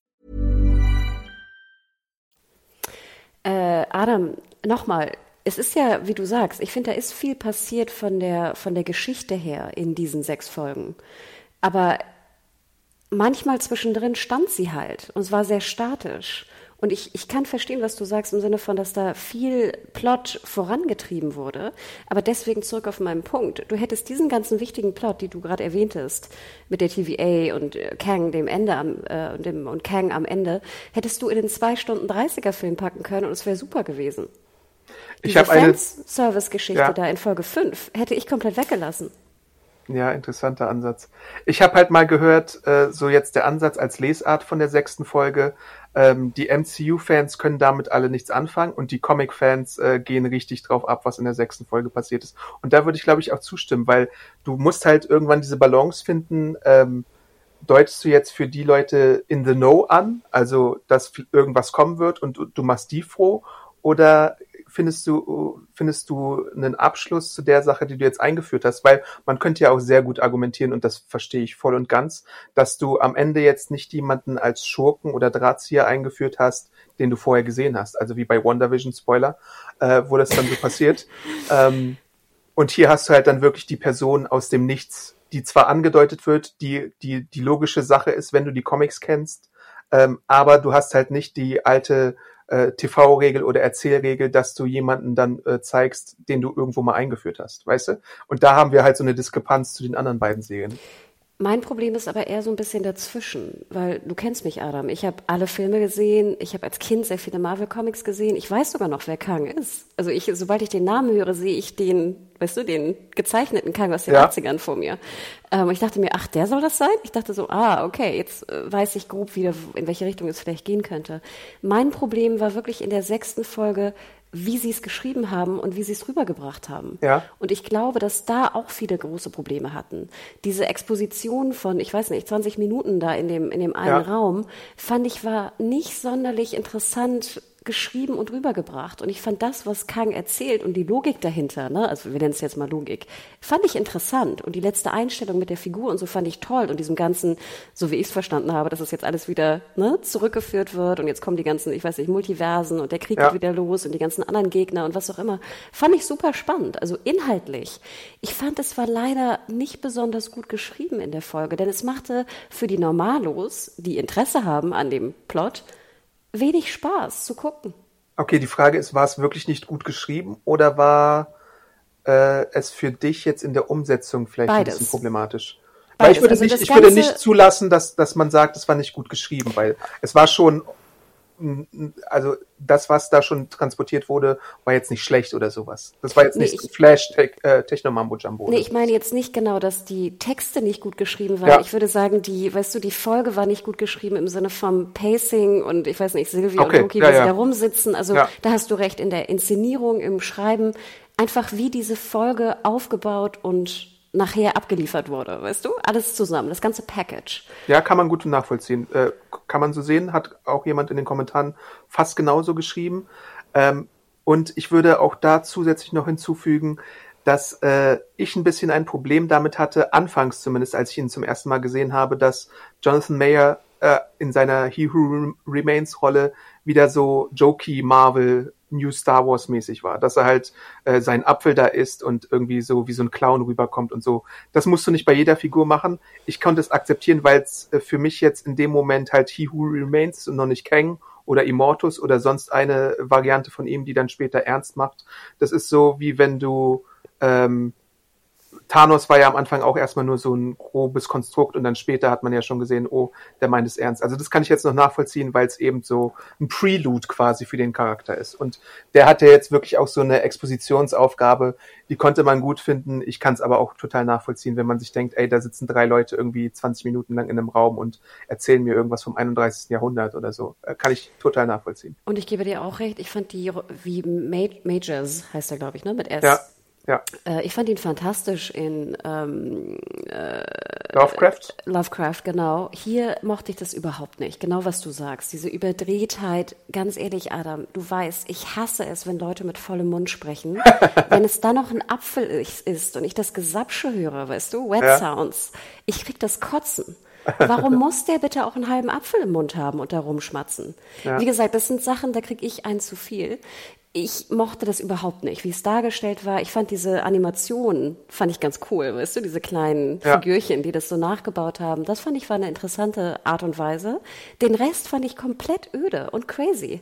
Äh, Adam, nochmal. Es ist ja, wie du sagst, ich finde, da ist viel passiert von der, von der Geschichte her in diesen sechs Folgen. Aber manchmal zwischendrin stand sie halt und es war sehr statisch. Und ich, ich kann verstehen, was du sagst im Sinne von, dass da viel Plot vorangetrieben wurde. Aber deswegen zurück auf meinen Punkt. Du hättest diesen ganzen wichtigen Plot, die du gerade erwähntest, mit der TVA und äh, Kang dem Ende am, äh, und, dem, und Kang am Ende, hättest du in den zwei Stunden 30er Film packen können und es wäre super gewesen. Ich habe eine Service-Geschichte ja. da in Folge 5 hätte ich komplett weggelassen. Ja, interessanter Ansatz. Ich habe halt mal gehört, äh, so jetzt der Ansatz als Lesart von der sechsten Folge. Ähm, die MCU-Fans können damit alle nichts anfangen und die Comic-Fans äh, gehen richtig drauf ab, was in der sechsten Folge passiert ist. Und da würde ich, glaube ich, auch zustimmen, weil du musst halt irgendwann diese Balance finden. Ähm, deutest du jetzt für die Leute in the know an, also dass irgendwas kommen wird und du, du machst die froh, oder findest du, findest du einen Abschluss zu der Sache, die du jetzt eingeführt hast? Weil man könnte ja auch sehr gut argumentieren, und das verstehe ich voll und ganz, dass du am Ende jetzt nicht jemanden als Schurken oder Drahtzieher eingeführt hast, den du vorher gesehen hast. Also wie bei WandaVision, Spoiler, äh, wo das dann so passiert. <laughs> Ähm, und hier hast du halt dann wirklich die Person aus dem Nichts, die zwar angedeutet wird, die, die, die logische Sache ist, wenn du die Comics kennst, ähm, aber du hast halt nicht die alte äh, TV-Regel oder Erzählregel, dass du jemanden dann äh, zeigst, den du irgendwo mal eingeführt hast, weißt du? Und da haben wir halt so eine Diskrepanz zu den anderen beiden Serien. Mein Problem ist aber eher so ein bisschen dazwischen, weil du kennst mich, Adam. Ich habe alle Filme gesehen. Ich habe als Kind sehr viele Marvel-Comics gesehen. Ich weiß sogar noch, wer Kang ist. Also ich, sobald ich den Namen höre, sehe ich den, weißt du, den gezeichneten Kang aus den ja. 80ern vor mir. Ähm, ich dachte mir, ach, der soll das sein? Ich dachte so, ah, okay, jetzt äh, weiß ich grob wieder, in welche Richtung es vielleicht gehen könnte. Mein Problem war wirklich in der sechsten Folge, wie sie es geschrieben haben und wie sie es rübergebracht haben. Ja. Und ich glaube, dass da auch viele große Probleme hatten. Diese Exposition von, ich weiß nicht, 20 Minuten da in dem, in dem einen ja. Raum, fand ich war nicht sonderlich interessant geschrieben und rübergebracht. Und ich fand das, was Kang erzählt und die Logik dahinter, ne, also wir nennen es jetzt mal Logik, fand ich interessant. Und die letzte Einstellung mit der Figur und so fand ich toll. Und diesem Ganzen, so wie ich es verstanden habe, dass es jetzt alles wieder ne, zurückgeführt wird und jetzt kommen die ganzen, ich weiß nicht, Multiversen und der Krieg ja. geht wieder los und die ganzen anderen Gegner und was auch immer. Fand ich super spannend. Also inhaltlich. Ich fand, es war leider nicht besonders gut geschrieben in der Folge, denn es machte für die Normalos, die Interesse haben an dem Plot, wenig Spaß zu gucken. Okay, die Frage ist, war es wirklich nicht gut geschrieben oder war äh, es für dich jetzt in der Umsetzung vielleicht Beides. ein bisschen problematisch? Beides. Weil ich würde, also nicht, ich würde nicht zulassen, dass, dass man sagt, es war nicht gut geschrieben, weil es war schon also das, was da schon transportiert wurde, war jetzt nicht schlecht oder sowas. Das war jetzt nee, nicht ich, Flash Tech, äh, Techno Mambo Jumbo. Nee, ich meine jetzt nicht genau, dass die Texte nicht gut geschrieben waren. Ja. Ich würde sagen, die, weißt du, die Folge war nicht gut geschrieben im Sinne vom Pacing und ich weiß nicht, Silvia okay. und Loki, ja, wie ja. sie da rumsitzen. Also da hast du recht, in der Inszenierung, im Schreiben, einfach wie diese Folge aufgebaut und nachher abgeliefert wurde, weißt du? Alles zusammen, das ganze Package. Ja, kann man gut nachvollziehen. Äh, kann man so sehen, hat auch jemand in den Kommentaren fast genauso geschrieben. Ähm, und ich würde auch da zusätzlich noch hinzufügen, dass äh, ich ein bisschen ein Problem damit hatte, anfangs zumindest, als ich ihn zum ersten Mal gesehen habe, dass Jonathan Mayer äh, in seiner He Who Remains Rolle wieder so jokey Marvel New Star Wars mäßig war, dass er halt äh, seinen Apfel da isst und irgendwie so wie so ein Clown rüberkommt und so. Das musst du nicht bei jeder Figur machen. Ich konnte es akzeptieren, weil es äh, für mich jetzt in dem Moment halt He Who Remains und noch nicht Kang oder Immortus oder sonst eine Variante von ihm, die dann später ernst macht. Das ist so wie wenn du ähm, Thanos war ja am Anfang auch erstmal nur so ein grobes Konstrukt und dann später hat man ja schon gesehen, oh, der meint es ernst. Also das kann ich jetzt noch nachvollziehen, weil es eben so ein Prelude quasi für den Charakter ist. Und der hatte jetzt wirklich auch so eine Expositionsaufgabe, die konnte man gut finden. Ich kann es aber auch total nachvollziehen, wenn man sich denkt, ey, da sitzen drei Leute irgendwie 20 Minuten lang in einem Raum und erzählen mir irgendwas vom 31. Jahrhundert oder so. Äh, kann ich total nachvollziehen. Und ich gebe dir auch recht, ich fand die, wie Majors heißt er, glaube ich, ne, mit S. Ja ja. Äh, ich fand ihn fantastisch in ähm, äh, Lovecraft. Lovecraft, genau. Hier mochte ich das überhaupt nicht. Genau was du sagst. Diese Überdrehtheit. Ganz ehrlich, Adam, du weißt, ich hasse es, wenn Leute mit vollem Mund sprechen. <laughs> wenn es dann noch ein Apfel ist und ich das Gesapsche höre, weißt du, Wet ja. Sounds. Ich krieg das Kotzen. Warum muss der bitte auch einen halben Apfel im Mund haben und da rumschmatzen? Ja. Wie gesagt, das sind Sachen, da krieg ich ein zu viel ich mochte das überhaupt nicht, wie es dargestellt war. Ich fand diese Animation, fand ich ganz cool, weißt du, diese kleinen ja. Figürchen, die das so nachgebaut haben. Das fand ich war eine interessante Art und Weise. Den Rest fand ich komplett öde und crazy.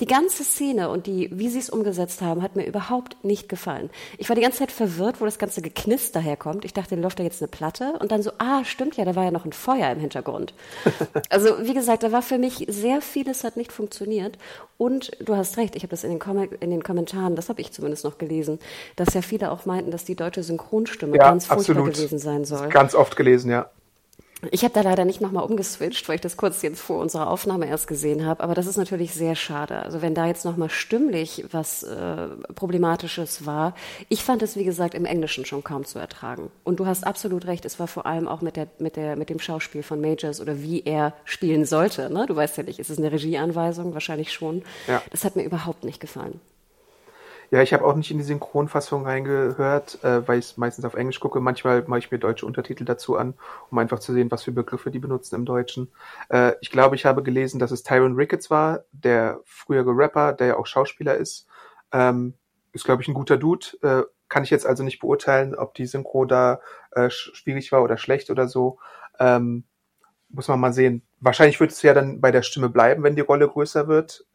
Die ganze Szene und die, wie sie es umgesetzt haben, hat mir überhaupt nicht gefallen. Ich war die ganze Zeit verwirrt, wo das ganze Geknister herkommt. Ich dachte, da läuft da jetzt eine Platte und dann so, ah, stimmt ja, da war ja noch ein Feuer im Hintergrund. <laughs> also wie gesagt, da war für mich sehr vieles hat nicht funktioniert und du hast recht, ich habe das in den, Com in den Kommentaren, das habe ich zumindest noch gelesen, dass ja viele auch meinten, dass die deutsche Synchronstimme ja, ganz furchtbar absolut. gewesen sein soll. Ganz oft gelesen, ja. Ich habe da leider nicht nochmal umgeswitcht, weil ich das kurz jetzt vor unserer Aufnahme erst gesehen habe. Aber das ist natürlich sehr schade. Also wenn da jetzt nochmal stimmlich was äh, Problematisches war. Ich fand es, wie gesagt, im Englischen schon kaum zu ertragen. Und du hast absolut recht, es war vor allem auch mit, der, mit, der, mit dem Schauspiel von Majors oder wie er spielen sollte. Ne? Du weißt ja nicht, ist es eine Regieanweisung? Wahrscheinlich schon. Ja. Das hat mir überhaupt nicht gefallen. Ja, ich habe auch nicht in die Synchronfassung reingehört, äh, weil ich es meistens auf Englisch gucke. Manchmal mache ich mir deutsche Untertitel dazu an, um einfach zu sehen, was für Begriffe die benutzen im Deutschen. Äh, ich glaube, ich habe gelesen, dass es Tyron Ricketts war, der frühere Rapper, der ja auch Schauspieler ist. Ähm, ist, glaube ich, ein guter Dude. Äh, kann ich jetzt also nicht beurteilen, ob die Synchro da äh, schwierig war oder schlecht oder so. Ähm, muss man mal sehen. Wahrscheinlich wird es ja dann bei der Stimme bleiben, wenn die Rolle größer wird.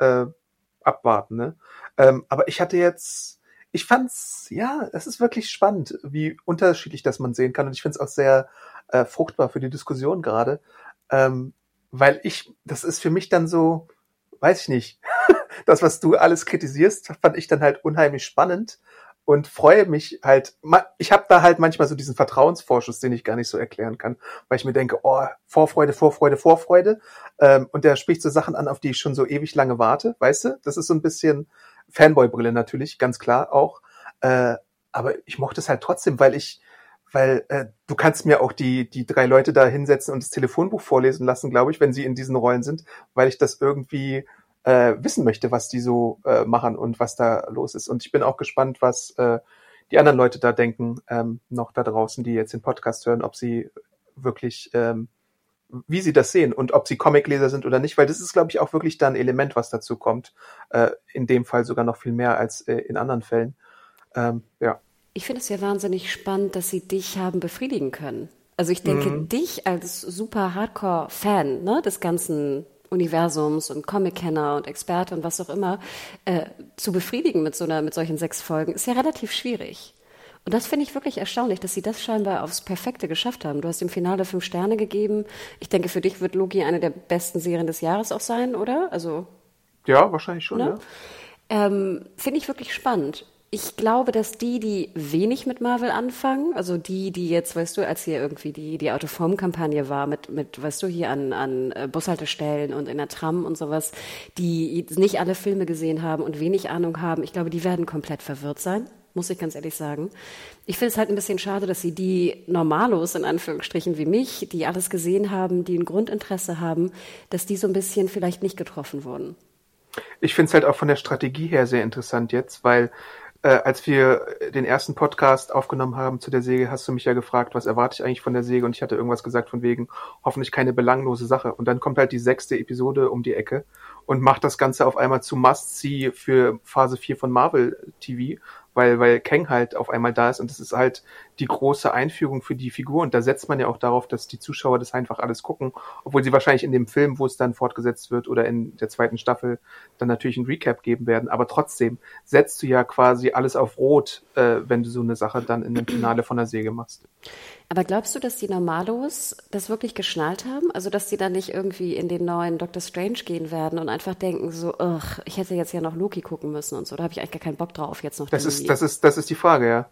Abwarten, ne? Ähm, aber ich hatte jetzt, ich fand's, ja, es ist wirklich spannend, wie unterschiedlich das man sehen kann. Und ich finde es auch sehr äh, fruchtbar für die Diskussion gerade. Ähm, weil ich, das ist für mich dann so, weiß ich nicht, <laughs> das, was du alles kritisierst, fand ich dann halt unheimlich spannend und freue mich halt, ich habe da halt manchmal so diesen Vertrauensvorschuss, den ich gar nicht so erklären kann, weil ich mir denke, oh, Vorfreude, Vorfreude, Vorfreude. Ähm, und der spricht so Sachen an, auf die ich schon so ewig lange warte, weißt du? Das ist so ein bisschen Fanboy-Brille natürlich, ganz klar auch. Äh, aber ich mochte es halt trotzdem, weil ich, weil äh, du kannst mir auch die, die drei Leute da hinsetzen und das Telefonbuch vorlesen lassen, glaube ich, wenn sie in diesen Rollen sind, weil ich das irgendwie äh, wissen möchte, was die so äh, machen und was da los ist. Und ich bin auch gespannt, was äh, die anderen Leute da denken, ähm, noch da draußen, die jetzt den Podcast hören, ob sie wirklich, ähm, wie sie das sehen und ob sie Comicleser sind oder nicht, weil das ist, glaube ich, auch wirklich da ein Element, was dazu kommt. Äh, in dem Fall sogar noch viel mehr als äh, in anderen Fällen. Ähm, ja. Ich finde es ja wahnsinnig spannend, dass sie dich haben befriedigen können. Also ich denke, mhm. dich als super Hardcore-Fan ne, des ganzen Universums und Comic-Kenner und Experte und was auch immer äh, zu befriedigen mit so einer, mit solchen sechs Folgen, ist ja relativ schwierig. Und das finde ich wirklich erstaunlich, dass sie das scheinbar aufs Perfekte geschafft haben. Du hast dem Finale fünf Sterne gegeben. Ich denke, für dich wird Loki eine der besten Serien des Jahres auch sein, oder? Also ja, wahrscheinlich schon. Ne? Ja. Ähm, finde ich wirklich spannend. Ich glaube, dass die, die wenig mit Marvel anfangen, also die, die jetzt, weißt du, als hier irgendwie die, die Autoform-Kampagne war mit, mit, weißt du, hier an, an äh, Bushaltestellen und in der Tram und sowas, die nicht alle Filme gesehen haben und wenig Ahnung haben, ich glaube, die werden komplett verwirrt sein muss ich ganz ehrlich sagen. Ich finde es halt ein bisschen schade, dass sie die Normalos, in Anführungsstrichen, wie mich, die alles gesehen haben, die ein Grundinteresse haben, dass die so ein bisschen vielleicht nicht getroffen wurden. Ich finde es halt auch von der Strategie her sehr interessant jetzt, weil äh, als wir den ersten Podcast aufgenommen haben zu der Säge, hast du mich ja gefragt, was erwarte ich eigentlich von der Säge? Und ich hatte irgendwas gesagt von wegen, hoffentlich keine belanglose Sache. Und dann kommt halt die sechste Episode um die Ecke und macht das Ganze auf einmal zu Must-See für Phase 4 von Marvel TV weil, weil Kang halt auf einmal da ist und das ist halt die große Einführung für die Figur und da setzt man ja auch darauf, dass die Zuschauer das einfach alles gucken, obwohl sie wahrscheinlich in dem Film, wo es dann fortgesetzt wird oder in der zweiten Staffel dann natürlich ein Recap geben werden, aber trotzdem setzt du ja quasi alles auf Rot, äh, wenn du so eine Sache dann in dem Finale von der Säge machst. Aber glaubst du, dass die Normalos das wirklich geschnallt haben? Also, dass die dann nicht irgendwie in den neuen Doctor Strange gehen werden und einfach denken so, ich hätte jetzt ja noch Loki gucken müssen und so. Da habe ich eigentlich gar keinen Bock drauf, jetzt noch. Das ist, das ist, das ist die Frage, ja.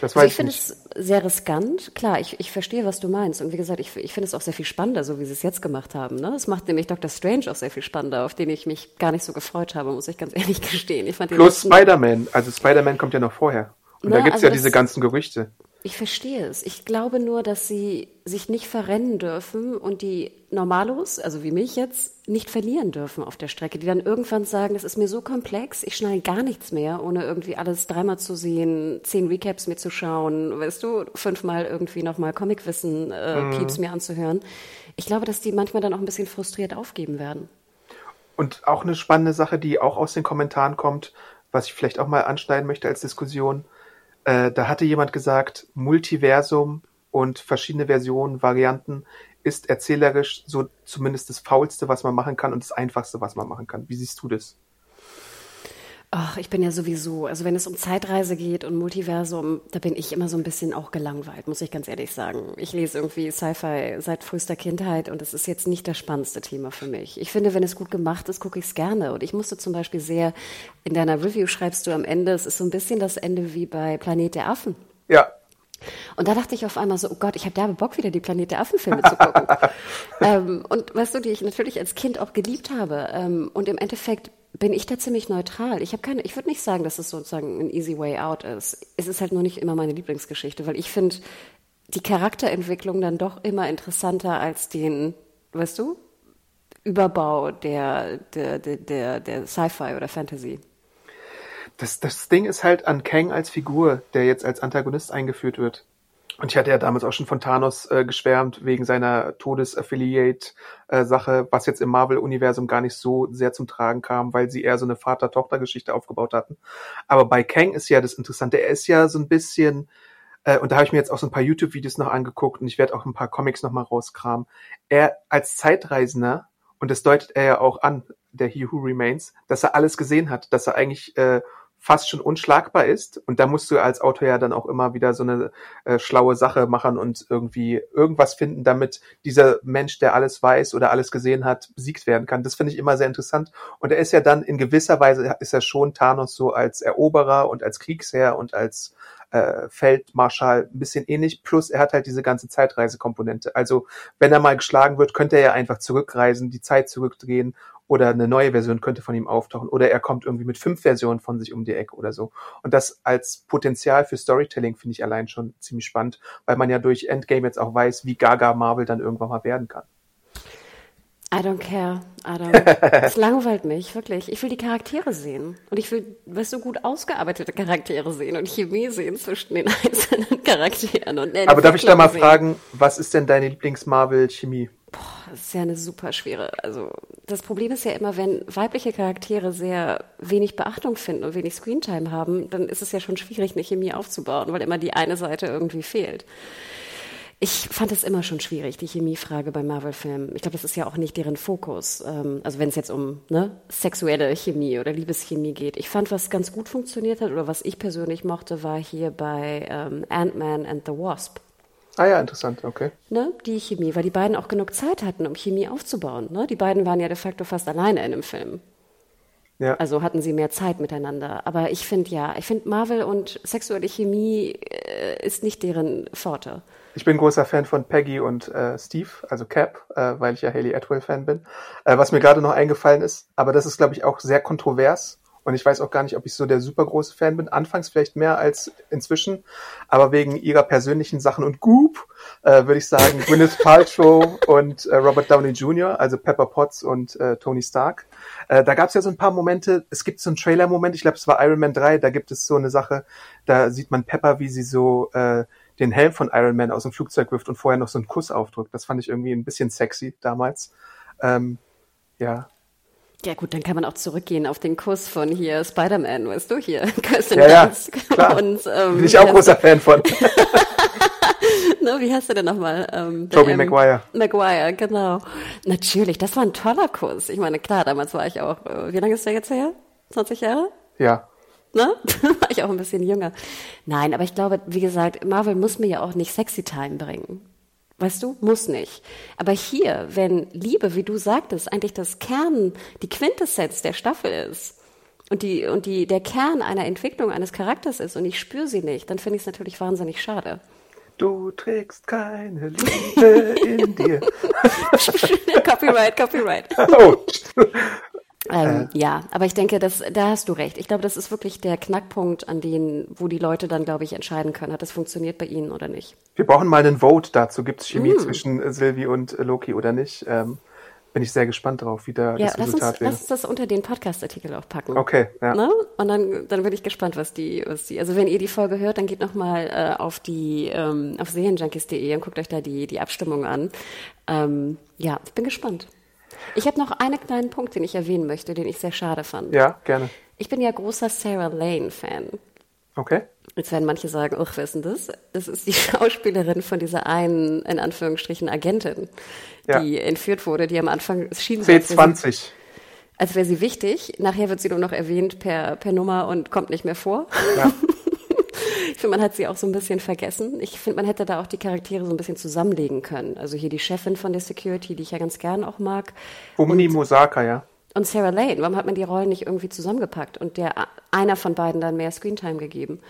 Das also ich finde es sehr riskant. Klar, ich, ich verstehe, was du meinst. Und wie gesagt, ich, ich finde es auch sehr viel spannender, so wie sie es jetzt gemacht haben. Ne? Es macht nämlich Doctor Strange auch sehr viel spannender, auf den ich mich gar nicht so gefreut habe, muss ich ganz <laughs> ehrlich gestehen. Ich fand Plus Spider-Man. Also Spider-Man kommt ja noch vorher. Und Na, da gibt's also ja diese ganzen Gerüchte. Ich verstehe es. Ich glaube nur, dass sie sich nicht verrennen dürfen und die Normalos, also wie mich jetzt, nicht verlieren dürfen auf der Strecke, die dann irgendwann sagen, das ist mir so komplex, ich schneide gar nichts mehr, ohne irgendwie alles dreimal zu sehen, zehn Recaps mir zu schauen, weißt du, fünfmal irgendwie nochmal Comicwissen, äh, mhm. Pieps mir anzuhören. Ich glaube, dass die manchmal dann auch ein bisschen frustriert aufgeben werden. Und auch eine spannende Sache, die auch aus den Kommentaren kommt, was ich vielleicht auch mal anschneiden möchte als Diskussion, äh, da hatte jemand gesagt, Multiversum und verschiedene Versionen, Varianten ist erzählerisch so zumindest das Faulste, was man machen kann und das Einfachste, was man machen kann. Wie siehst du das? Ach, ich bin ja sowieso, also wenn es um Zeitreise geht und Multiversum, da bin ich immer so ein bisschen auch gelangweilt, muss ich ganz ehrlich sagen. Ich lese irgendwie Sci-Fi seit frühester Kindheit und es ist jetzt nicht das spannendste Thema für mich. Ich finde, wenn es gut gemacht ist, gucke ich es gerne. Und ich musste zum Beispiel sehr, in deiner Review schreibst du am Ende, es ist so ein bisschen das Ende wie bei Planet der Affen. Ja, Und da dachte ich auf einmal so, oh Gott, ich habe derbe Bock, wieder die Planet der Affen-Filme zu gucken. <laughs> ähm, und weißt du, die ich natürlich als Kind auch geliebt habe. Ähm, und im Endeffekt bin ich da ziemlich neutral. Ich habe keine, ich würde nicht sagen, dass es sozusagen ein easy way out ist. Es ist halt nur nicht immer meine Lieblingsgeschichte, weil ich finde die Charakterentwicklung dann doch immer interessanter als den, weißt du, Überbau der, der, der, der, der Sci-Fi oder Fantasy. Das, das Ding ist halt an Kang als Figur, der jetzt als Antagonist eingeführt wird. Und ich hatte ja damals auch schon von Thanos äh, geschwärmt, wegen seiner Todesaffiliate-Sache, was jetzt im Marvel-Universum gar nicht so sehr zum Tragen kam, weil sie eher so eine Vater-Tochter-Geschichte aufgebaut hatten. Aber bei Kang ist ja das Interessante, er ist ja so ein bisschen, äh, und da habe ich mir jetzt auch so ein paar YouTube-Videos noch angeguckt und ich werde auch ein paar Comics noch mal rauskramen. Er als Zeitreisender, und das deutet er ja auch an, der He Who Remains, dass er alles gesehen hat, dass er eigentlich äh, fast schon unschlagbar ist. Und da musst du als Autor ja dann auch immer wieder so eine äh, schlaue Sache machen und irgendwie irgendwas finden, damit dieser Mensch, der alles weiß oder alles gesehen hat, besiegt werden kann. Das finde ich immer sehr interessant. Und er ist ja dann in gewisser Weise, ist er schon Thanos so als Eroberer und als Kriegsherr und als äh, Feldmarschall ein bisschen ähnlich. Plus er hat halt diese ganze Zeitreisekomponente. Also wenn er mal geschlagen wird, könnte er ja einfach zurückreisen, die Zeit zurückdrehen oder eine neue Version könnte von ihm auftauchen oder er kommt irgendwie mit fünf Versionen von sich um die Ecke oder so. Und das als Potenzial für Storytelling finde ich allein schon ziemlich spannend, weil man ja durch Endgame jetzt auch weiß, wie Gaga Marvel dann irgendwann mal werden kann. I don't care, Adam. <laughs> Es langweilt mich, wirklich. Ich will die Charaktere sehen. Und ich will, weißt du, gut ausgearbeitete Charaktere sehen und Chemie sehen zwischen den <laughs> einzelnen Charakteren. Und Aber darf ich da mal sehen. fragen, was ist denn deine Lieblings-Marvel-Chemie? Das ist ja eine super schwere. Also das Problem ist ja immer, wenn weibliche Charaktere sehr wenig Beachtung finden und wenig Screentime haben, dann ist es ja schon schwierig, eine Chemie aufzubauen, weil immer die eine Seite irgendwie fehlt. Ich fand es immer schon schwierig, die Chemiefrage bei Marvel-Filmen. Ich glaube, das ist ja auch nicht deren Fokus. Ähm, also wenn es jetzt um ne, sexuelle Chemie oder Liebeschemie geht. Ich fand, was ganz gut funktioniert hat oder was ich persönlich mochte, war hier bei ähm, Ant-Man and the Wasp. Ah ja, interessant, okay. Ne, die Chemie, weil die beiden auch genug Zeit hatten, um Chemie aufzubauen. Ne? Die beiden waren ja de facto fast alleine in einem Film. Ja. Also hatten sie mehr Zeit miteinander. Aber ich finde ja, ich finde Marvel und sexuelle Chemie äh, ist nicht deren Pforte. Ich bin großer Fan von Peggy und äh, Steve, also Cap, äh, weil ich ja Haley Atwell-Fan bin. Äh, was mir gerade noch eingefallen ist, aber das ist, glaube ich, auch sehr kontrovers. Und ich weiß auch gar nicht, ob ich so der super große Fan bin. Anfangs vielleicht mehr als inzwischen. Aber wegen ihrer persönlichen Sachen und Goop äh, würde ich sagen <laughs> Gwyneth Paltrow und äh, Robert Downey Jr., also Pepper Potts und äh, Tony Stark. Äh, da gab es ja so ein paar Momente. Es gibt so einen Trailer-Moment, ich glaube, es war Iron Man 3, da gibt es so eine Sache, da sieht man Pepper, wie sie so äh, den Helm von Iron Man aus dem Flugzeug wirft und vorher noch so einen Kuss aufdrückt. Das fand ich irgendwie ein bisschen sexy damals. Ähm, ja, Ja gut, dann kann man auch zurückgehen auf den Kuss von hier Spider-Man, weißt du, hier <laughs> Kirsten Ja, ja, klar. <laughs> Und, ähm, bin ich auch großer Fan von. <laughs> ne, wie heißt der denn nochmal? Ähm, der, Tobey ähm, Maguire. Maguire, genau. Natürlich, das war ein toller Kuss. Ich meine, klar, damals war ich auch, äh, wie lange ist der jetzt her? 20 Jahre? Ja, Ne? war ich auch ein bisschen jünger. Nein, aber ich glaube, wie gesagt, Marvel muss mir ja auch nicht Sexy Time bringen. Weißt du, muss nicht. Aber hier, wenn Liebe, wie du sagtest, eigentlich das Kern, die Quintessenz der Staffel ist und die und die der Kern einer Entwicklung eines Charakters ist und ich spüre sie nicht, dann finde ich es natürlich wahnsinnig schade. du trägst keine Liebe in dir. <laughs> Copyright, Copyright. Oh. Ähm, ja, aber ich denke, das, da hast du recht. Ich glaube, das ist wirklich der Knackpunkt, an den, wo die Leute dann, glaube ich, entscheiden können, hat das funktioniert bei ihnen oder nicht. Wir brauchen mal einen Vote dazu. Gibt es Chemie Mm. zwischen äh, Sylvie und äh, Loki oder nicht? Ähm, bin ich sehr gespannt drauf, wie da Ja, das lass uns, Resultat lass wird. uns das unter den Podcast-Artikel auch packen. Okay, ja. Ne? Und dann, dann bin ich gespannt, was die, was die. Also wenn ihr die Folge hört, dann geht noch mal äh, auf die ähm, auf serienjunkies.de und guckt euch da die die Abstimmung an. Ähm, ja, ich bin gespannt. Ich habe noch einen kleinen Punkt, den ich erwähnen möchte, den ich sehr schade fand. Ja, gerne. Ich bin ja großer Sarah Lane-Fan. Okay. Jetzt werden manche sagen, ach, wer ist denn das? Das ist die <laughs> Schauspielerin von dieser einen, in Anführungsstrichen, Agentin, Ja. die entführt wurde, die am Anfang schien so, als wäre sie- C20. als wäre sie wichtig. Nachher wird sie nur noch erwähnt per, per Nummer und kommt nicht mehr vor. Ja. <laughs> ich finde, man hat sie auch so ein bisschen vergessen. Ich finde, man hätte da auch die Charaktere so ein bisschen zusammenlegen können. Also hier die Chefin von der Security, die ich ja ganz gern auch mag. Umni Mosaka, ja. Und Sarah Lane, warum hat man die Rollen nicht irgendwie zusammengepackt und der einer von beiden dann mehr Screentime gegeben?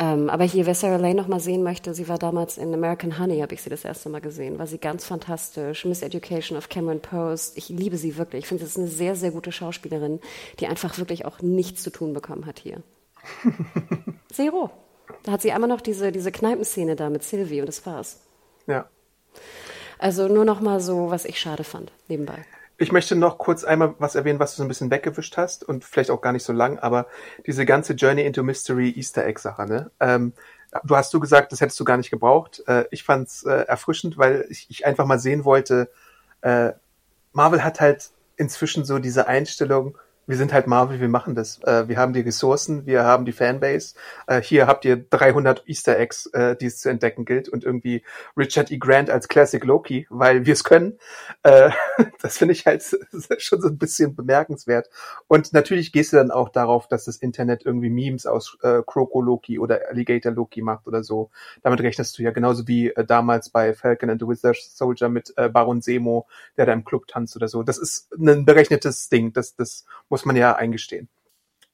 Ähm, aber hier, wer Sarah Lane noch mal sehen möchte, sie war damals in American Honey, habe ich sie das erste Mal gesehen. War sie ganz fantastisch. Miss Education of Cameron Post. Ich liebe sie wirklich. Ich finde, sie ist eine sehr, sehr gute Schauspielerin, die einfach wirklich auch nichts zu tun bekommen hat hier. <laughs> Zero. Da hat sie einmal noch diese, diese Kneipenszene da mit Sylvie und das war's. Ja. Also nur noch mal so, was ich schade fand, nebenbei. Ich möchte noch kurz einmal was erwähnen, was du so ein bisschen weggewischt hast und vielleicht auch gar nicht so lang, aber diese ganze Journey into Mystery Easter Egg Sache, ne? Ähm, du hast du gesagt, das hättest du gar nicht gebraucht. Äh, ich fand's äh, erfrischend, weil ich, ich einfach mal sehen wollte, äh, Marvel hat halt inzwischen so diese Einstellung, wir sind halt Marvel, wir machen das. Äh, wir haben die Ressourcen, wir haben die Fanbase. Äh, hier habt ihr 300 Easter Eggs, äh, die es zu entdecken gilt und irgendwie Richard E. Grant als Classic Loki, weil wir es können. Äh, <laughs> das finde ich halt <laughs> schon so ein bisschen bemerkenswert. Und natürlich gehst du dann auch darauf, dass das Internet irgendwie Memes aus äh, Croco Loki oder Alligator Loki macht oder so. Damit rechnest du ja genauso wie äh, damals bei Falcon and the Wizard Soldier mit Baron Semo, der da im Club tanzt oder so. Das ist ein berechnetes Ding. Das, das muss muss man ja eingestehen.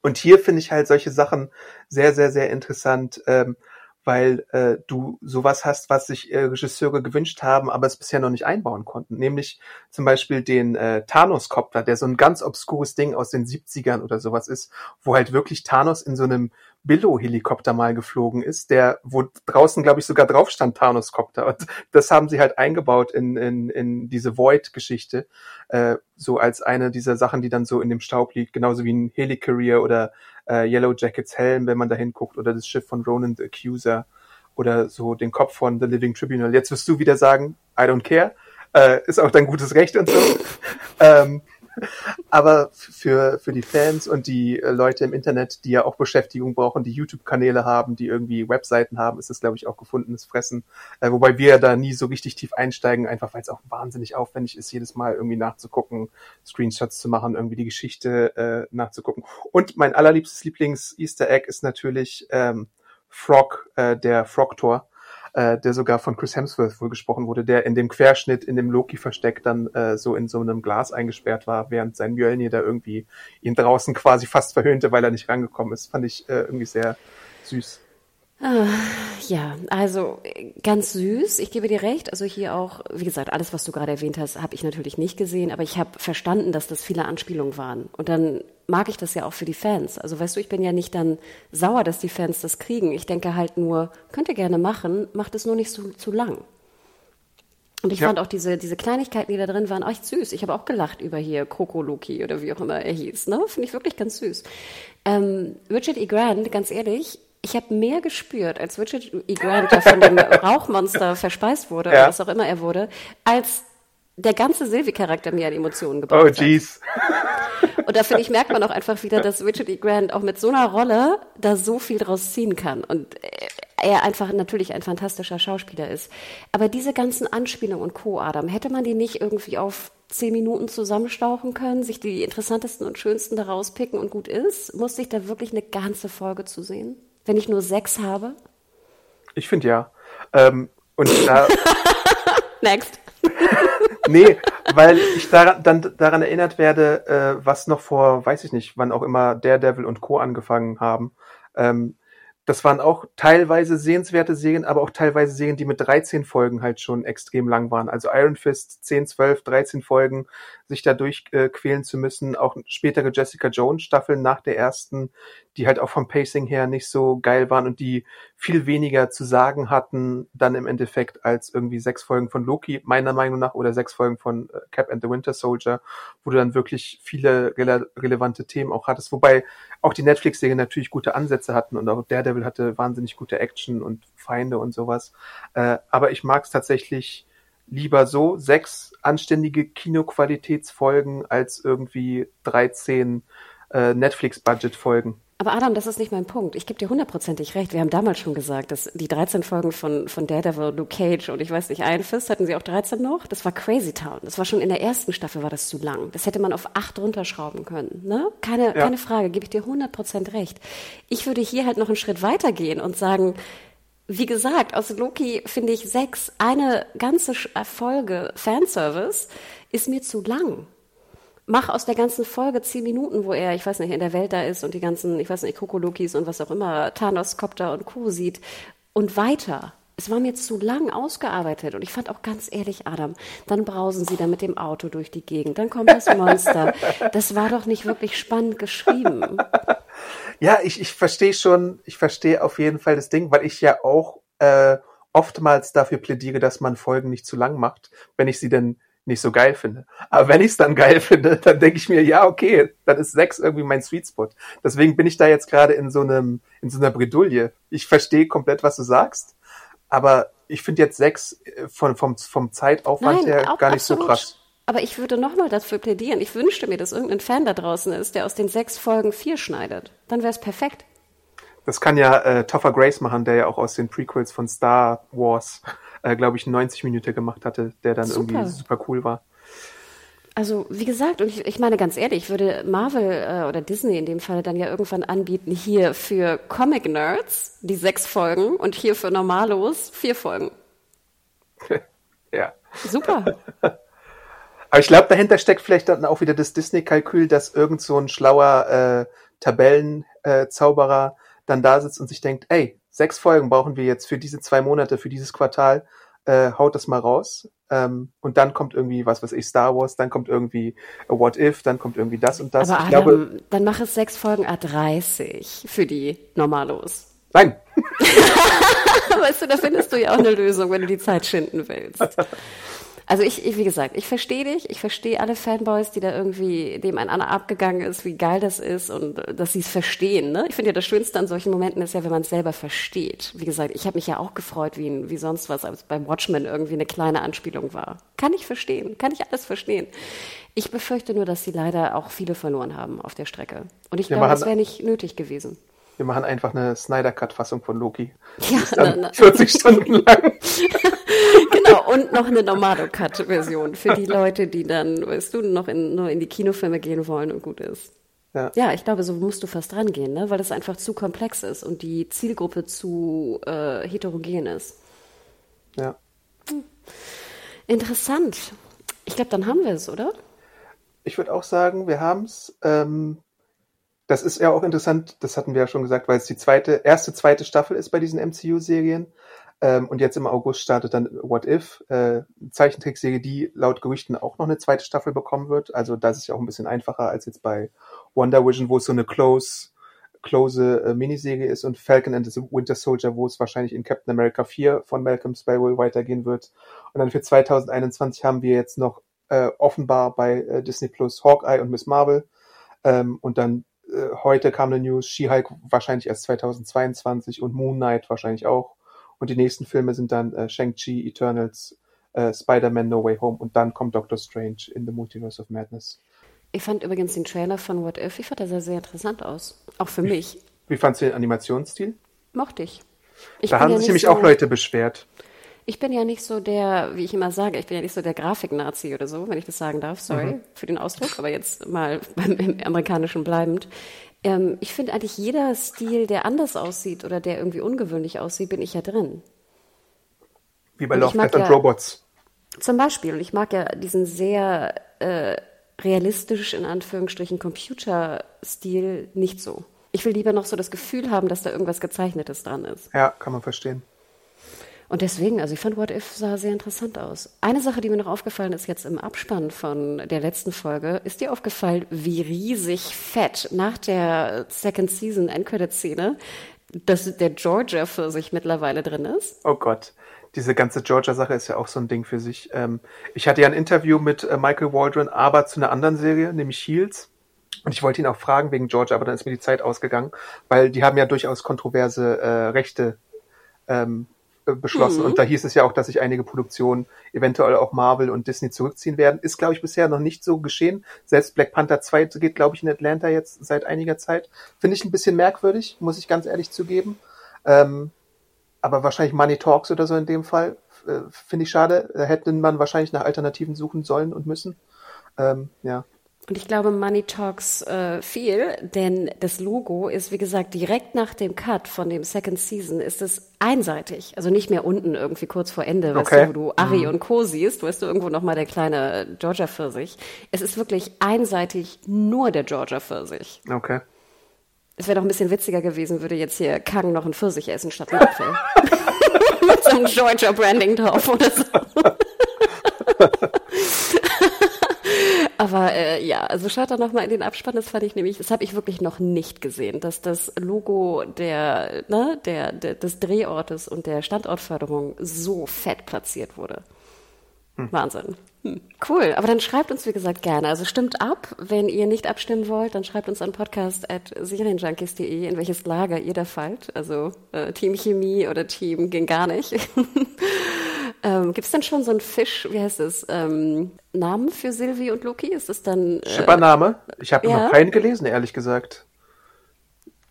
Und hier finde ich halt solche Sachen sehr, sehr, sehr interessant, ähm, weil äh, du sowas hast, was sich äh, Regisseure gewünscht haben, aber es bisher noch nicht einbauen konnten. Nämlich zum Beispiel den äh, Thanos-Copter, der so ein ganz obskures Ding aus den 70ern oder sowas ist, wo halt wirklich Thanos in so einem Billo-Helikopter mal geflogen ist, der, wo draußen, glaube ich, sogar drauf stand Thanos-Copter. Und das haben sie halt eingebaut in, in, in diese Void-Geschichte, äh, so als eine dieser Sachen, die dann so in dem Staub liegt, genauso wie ein Helicarrier oder äh, Yellow Jackets Helm, wenn man da hinguckt, oder das Schiff von Ronan the Accuser oder so den Kopf von The Living Tribunal. Jetzt wirst du wieder sagen, I don't care. Äh, ist auch dein gutes Recht und so. <laughs> ähm, aber für, für die Fans und die äh, Leute im Internet, die ja auch Beschäftigung brauchen, die YouTube-Kanäle haben, die irgendwie Webseiten haben, ist das, glaube ich, auch gefundenes Fressen. Äh, wobei wir da nie so richtig tief einsteigen, einfach weil es auch wahnsinnig aufwendig ist, jedes Mal irgendwie nachzugucken, Screenshots zu machen, irgendwie die Geschichte äh, nachzugucken. Und mein allerliebstes Lieblings-Easter Egg ist natürlich ähm, Frog, äh, der Frog-Tor äh, der sogar von Chris Hemsworth wohl gesprochen wurde, der in dem Querschnitt in dem Loki-Versteck dann äh, so in so einem Glas eingesperrt war, während sein Mjölnir da irgendwie ihn draußen <laughs> quasi fast verhöhnte, weil er nicht rangekommen ist. Fand ich äh, irgendwie sehr süß. Ah, ja, also ganz süß. Ich gebe dir recht. Also hier auch, wie gesagt, alles, was du gerade erwähnt hast, habe ich natürlich nicht gesehen, aber ich habe verstanden, dass das viele Anspielungen waren. Und dann mag ich das ja auch für die Fans. Also weißt du, ich bin ja nicht dann sauer, dass die Fans das kriegen. Ich denke halt nur, könnt ihr gerne machen, macht es nur nicht so, zu lang. Und ich ja. fand auch diese, diese Kleinigkeiten, die da drin waren, echt süß. Ich habe auch gelacht über hier Coco Loki oder wie auch immer er hieß. Ne? Finde ich wirklich ganz süß. Ähm, Richard E. Grant, ganz ehrlich, ich habe mehr gespürt, als Richard E. Grant der von dem <laughs> Rauchmonster verspeist wurde, ja. oder was auch immer er wurde, als der ganze Sylvie-Charakter mir an Emotionen gebracht oh, hat. Oh, jeez. <laughs> Und da finde ich, merkt man auch einfach wieder, dass Richard E. Grant auch mit so einer Rolle da so viel draus ziehen kann. Und er einfach natürlich ein fantastischer Schauspieler ist. Aber diese ganzen Anspielungen und Co., Adam, hätte man die nicht irgendwie auf zehn Minuten zusammenstauchen können, sich die interessantesten und schönsten daraus picken und gut ist? Musste ich da wirklich eine ganze Folge zu sehen? Wenn ich nur sechs habe? Ich finde ja. Ähm, und da. <laughs> Next. <laughs> nee, weil ich daran, dann daran erinnert werde, äh, was noch vor, weiß ich nicht, wann auch immer Daredevil und Co. angefangen haben. Ähm, das waren auch teilweise sehenswerte Serien, aber auch teilweise Serien, die mit 13 Folgen halt schon extrem lang waren. Also Iron Fist 10, 12, 13 Folgen, sich da durchquälen äh, zu müssen. Auch spätere Jessica Jones Staffeln nach der ersten, die halt auch vom Pacing her nicht so geil waren und die viel weniger zu sagen hatten, dann im Endeffekt als irgendwie sechs Folgen von Loki, meiner Meinung nach, oder sechs Folgen von äh, Cap and the Winter Soldier, wo du dann wirklich viele rele relevante Themen auch hattest. Wobei auch die Netflix-Serien natürlich gute Ansätze hatten und auch Daredevil hatte wahnsinnig gute Action und Feinde und sowas. Äh, aber ich mag es tatsächlich lieber so, sechs anständige Kinoqualitätsfolgen als irgendwie 13 äh, Netflix-Budget-Folgen. Aber Adam, das ist nicht mein Punkt. Ich gebe dir hundertprozentig recht. Wir haben damals schon gesagt, dass die 13 Folgen von, von Daredevil, Luke Cage und ich weiß nicht, Iron Fist, hatten sie auch 13 noch? Das war Crazy Town. Das war schon in der ersten Staffel war das zu lang. Das hätte man auf acht runterschrauben können. Ne? Keine, ja. keine Frage, gebe ich dir hundertprozentig recht. Ich würde hier halt noch einen Schritt weiter gehen und sagen, wie gesagt, aus Loki finde ich sechs, eine ganze Folge Fanservice ist mir zu lang mach aus der ganzen Folge zehn Minuten, wo er, ich weiß nicht, in der Welt da ist und die ganzen, ich weiß nicht, Kokolokis und was auch immer, Thanos, Copter und Co. sieht und weiter. Es war mir zu lang ausgearbeitet und ich fand auch ganz ehrlich, Adam, dann brausen sie da mit dem Auto durch die Gegend, dann kommt das Monster. <laughs> Das war doch nicht wirklich spannend geschrieben. Ja, ich, ich verstehe schon, ich verstehe auf jeden Fall das Ding, weil ich ja auch äh, oftmals dafür plädiere, dass man Folgen nicht zu lang macht, wenn ich sie denn nicht so geil finde. Aber wenn ich es dann geil <laughs> finde, dann denke ich mir, ja, okay, dann ist sechs irgendwie mein Sweet Spot. Deswegen bin ich da jetzt gerade in so einem, in so einer Bredouille. Ich verstehe komplett, was du sagst, aber ich finde jetzt sechs äh, von, vom, vom Zeitaufwand Nein, her gar nicht absolut. so krass. Aber ich würde nochmal dafür plädieren. Ich wünschte mir, dass irgendein Fan da draußen ist, der aus den sechs Folgen vier schneidet. Dann wäre es perfekt. Das kann ja äh, Topher Grace machen, der ja auch aus den Prequels von Star Wars äh, glaube ich, 90 Minuten gemacht hatte, der dann super. irgendwie super cool war. Also wie gesagt, und ich, ich meine ganz ehrlich, ich würde Marvel äh, oder Disney in dem Fall dann ja irgendwann anbieten, hier für Comic Nerds die sechs Folgen und hier für Normalos vier Folgen. <laughs> ja. Super. <laughs> Aber ich glaube, dahinter steckt vielleicht dann auch wieder das Disney-Kalkül, dass irgend so ein schlauer äh, Tabellenzauberer äh, dann da sitzt und sich denkt, ey, sechs Folgen brauchen wir jetzt für diese zwei Monate, für dieses Quartal, äh, haut das mal raus. Ähm, und dann kommt irgendwie, was weiß ich, Star Wars, dann kommt irgendwie What If, dann kommt irgendwie das und das. Aber ich Adam, glaube, dann mach es sechs Folgen A30 für die Normalos. Nein. <laughs> weißt du, da findest du ja auch eine Lösung, wenn du die Zeit schinden willst. <laughs> Also ich, ich wie gesagt, ich verstehe dich, ich verstehe alle Fanboys, die da irgendwie dem ein anderer abgegangen ist, wie geil das ist und dass sie es verstehen. Ne? Ich finde ja das Schönste an solchen Momenten ist ja, wenn man es selber versteht. Wie gesagt, ich habe mich ja auch gefreut, wie, wie sonst was, als beim Watchmen irgendwie eine kleine Anspielung war. Kann ich verstehen, kann ich alles verstehen. Ich befürchte nur, dass sie leider auch viele verloren haben auf der Strecke. Und ich glaube, das wäre nicht nötig gewesen. Wir machen einfach eine Snyder Cut Fassung von Loki. Ja, na, na. 40 Stunden lang. <laughs> genau, und noch eine Nomado Cut Version für die Leute, die dann, weißt du, noch in, nur in die Kinofilme gehen wollen und gut ist. Ja. ja, ich glaube, so musst du fast rangehen, ne? weil es einfach zu komplex ist und die Zielgruppe zu äh, heterogen ist. Ja. Hm. Interessant. Ich glaube, dann haben wir es, oder? Ich würde auch sagen, wir haben es. Ähm, das ist ja auch interessant, das hatten wir ja schon gesagt, weil es die zweite, erste, zweite Staffel ist bei diesen MCU-Serien. Ähm, und jetzt im August startet dann What If, äh, Zeichentrickserie, die laut Gerüchten auch noch eine zweite Staffel bekommen wird. Also das ist ja auch ein bisschen einfacher als jetzt bei Wonder Vision, wo es so eine close, close äh, Miniserie ist und Falcon and the Winter Soldier, wo es wahrscheinlich in Captain America 4 von Malcolm Spellwell weitergehen wird. Und dann für 2021 haben wir jetzt noch äh, offenbar bei äh, Disney Plus Hawkeye und Miss Marvel. Ähm, und dann äh, heute kam eine News, She-Hulk wahrscheinlich erst 2022 und Moon Knight wahrscheinlich auch. Und die nächsten Filme sind dann äh, Shang-Chi, Eternals, äh, Spider-Man No Way Home und dann kommt Doctor Strange in the Multiverse of Madness. Ich fand übrigens den Trailer von What If, ich fand der sah sehr interessant aus. Auch für mich. Wie fandst du den Animationsstil? Mochte ich. ich da haben ja sich nämlich so, auch Leute beschwert. Ich bin ja nicht so der, wie ich immer sage, ich bin ja nicht so der Grafik-Nazi oder so, wenn ich das sagen darf. Sorry mhm. für den Ausdruck, aber jetzt mal <laughs> beim amerikanischen bleibend. Ähm, ich finde eigentlich jeder Stil, der anders aussieht oder der irgendwie ungewöhnlich aussieht, bin ich ja drin. Wie bei Lovecraft and ja, Robots. Zum Beispiel. Und ich mag ja diesen sehr äh, realistisch, in Anführungsstrichen, Computerstil nicht so. Ich will lieber noch so das Gefühl haben, dass da irgendwas Gezeichnetes dran ist. Ja, kann man verstehen. Und deswegen, also ich fand What If sah sehr interessant aus. Eine Sache, die mir noch aufgefallen ist jetzt im Abspann von der letzten Folge, ist dir aufgefallen, wie riesig fett nach der Second Season Endcredit-Szene, dass der Georgia für sich mittlerweile drin ist? Oh Gott. Diese ganze Georgia-Sache ist ja auch so ein Ding für sich. Ähm, ich hatte ja ein Interview mit äh, Michael Waldron, aber zu einer anderen Serie, nämlich Shields. Und ich wollte ihn auch fragen wegen Georgia, aber dann ist mir die Zeit ausgegangen, weil die haben ja durchaus kontroverse äh, Rechte ähm, äh, beschlossen. Mhm. Und da hieß es ja auch, dass sich einige Produktionen, eventuell auch Marvel und Disney zurückziehen werden. Ist, glaube ich, bisher noch nicht so geschehen. Selbst Black Panther 2 geht, glaube ich, in Atlanta jetzt seit einiger Zeit. Finde ich ein bisschen merkwürdig, muss ich ganz ehrlich zugeben. Ähm, aber wahrscheinlich Money Talks oder so in dem Fall. Äh, Finde ich schade. Da hätte man wahrscheinlich nach Alternativen suchen sollen und müssen. Ähm, ja. Und ich glaube, Money Talks äh, viel, denn das Logo ist, wie gesagt, direkt nach dem Cut von dem Second Season ist es einseitig. Also nicht mehr unten irgendwie kurz vor Ende, weißt du, wo du Ari mhm. und Co. siehst, weißt du, irgendwo nochmal der kleine Georgia Pfirsich. Es ist wirklich einseitig nur der Georgia Pfirsich. Okay. Es wäre doch ein bisschen witziger gewesen, würde jetzt hier Kang noch einen Pfirsich essen statt einen Apfel. <laughs> Mit so einem Georgia Branding drauf oder so. <laughs> Aber äh, ja, also schaut da nochmal in den Abspann, das fand ich nämlich, das habe ich wirklich noch nicht gesehen, dass das Logo der, ne, der, der, des Drehortes und der Standortförderung so fett platziert wurde. Hm. Wahnsinn. Hm. Cool, aber dann schreibt uns, wie gesagt, gerne. Also stimmt ab. Wenn ihr nicht abstimmen wollt, dann schreibt uns an podcast.serienjunkies.de, in welches Lager ihr da fallt. Also äh, Team Chemie oder Team ging gar nicht. <laughs> ähm, Gibt es denn schon so einen Fisch, wie heißt es, ähm, Namen für Sylvie und Loki? Ist es dann... Äh, Schippername? Ich habe ja? noch keinen gelesen, ehrlich gesagt.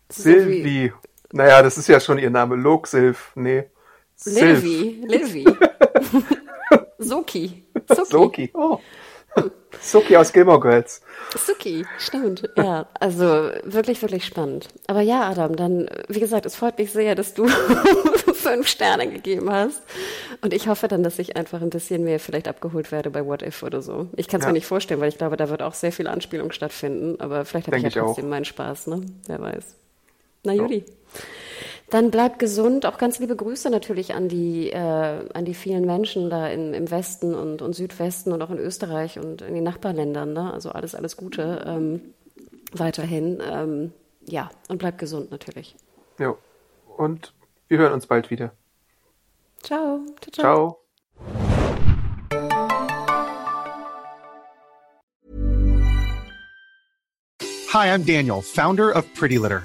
Sylvie. Naja, das ist ja schon ihr Name. Lok, Sylv. Nee. Silvi. Livy. <laughs> Soki. <laughs> Suki. Soki. Oh. Suki aus Gilmore Girls. Suki, stimmt. Ja, also wirklich, wirklich spannend. Aber ja, Adam, dann, wie gesagt, es freut mich sehr, dass du <laughs> fünf Sterne gegeben hast. Und ich hoffe dann, dass ich einfach ein bisschen mehr vielleicht abgeholt werde bei What If oder so. Ich kann es ja. mir nicht vorstellen, weil ich glaube, da wird auch sehr viel Anspielung stattfinden. Aber vielleicht habe ich ja trotzdem auch. meinen Spaß, ne? Wer weiß. Na. Oh. Dann bleibt gesund. Auch ganz liebe Grüße natürlich an die, äh, an die vielen Menschen da in, im Westen und, und Südwesten und auch in Österreich und in den Nachbarländern. Ne? Also alles, alles Gute ähm, weiterhin. Ähm, ja, und bleibt gesund natürlich. Ja, und wir hören uns bald wieder. Ciao. Ciao. ciao. Hi, I'm Daniel, founder of Pretty Litter.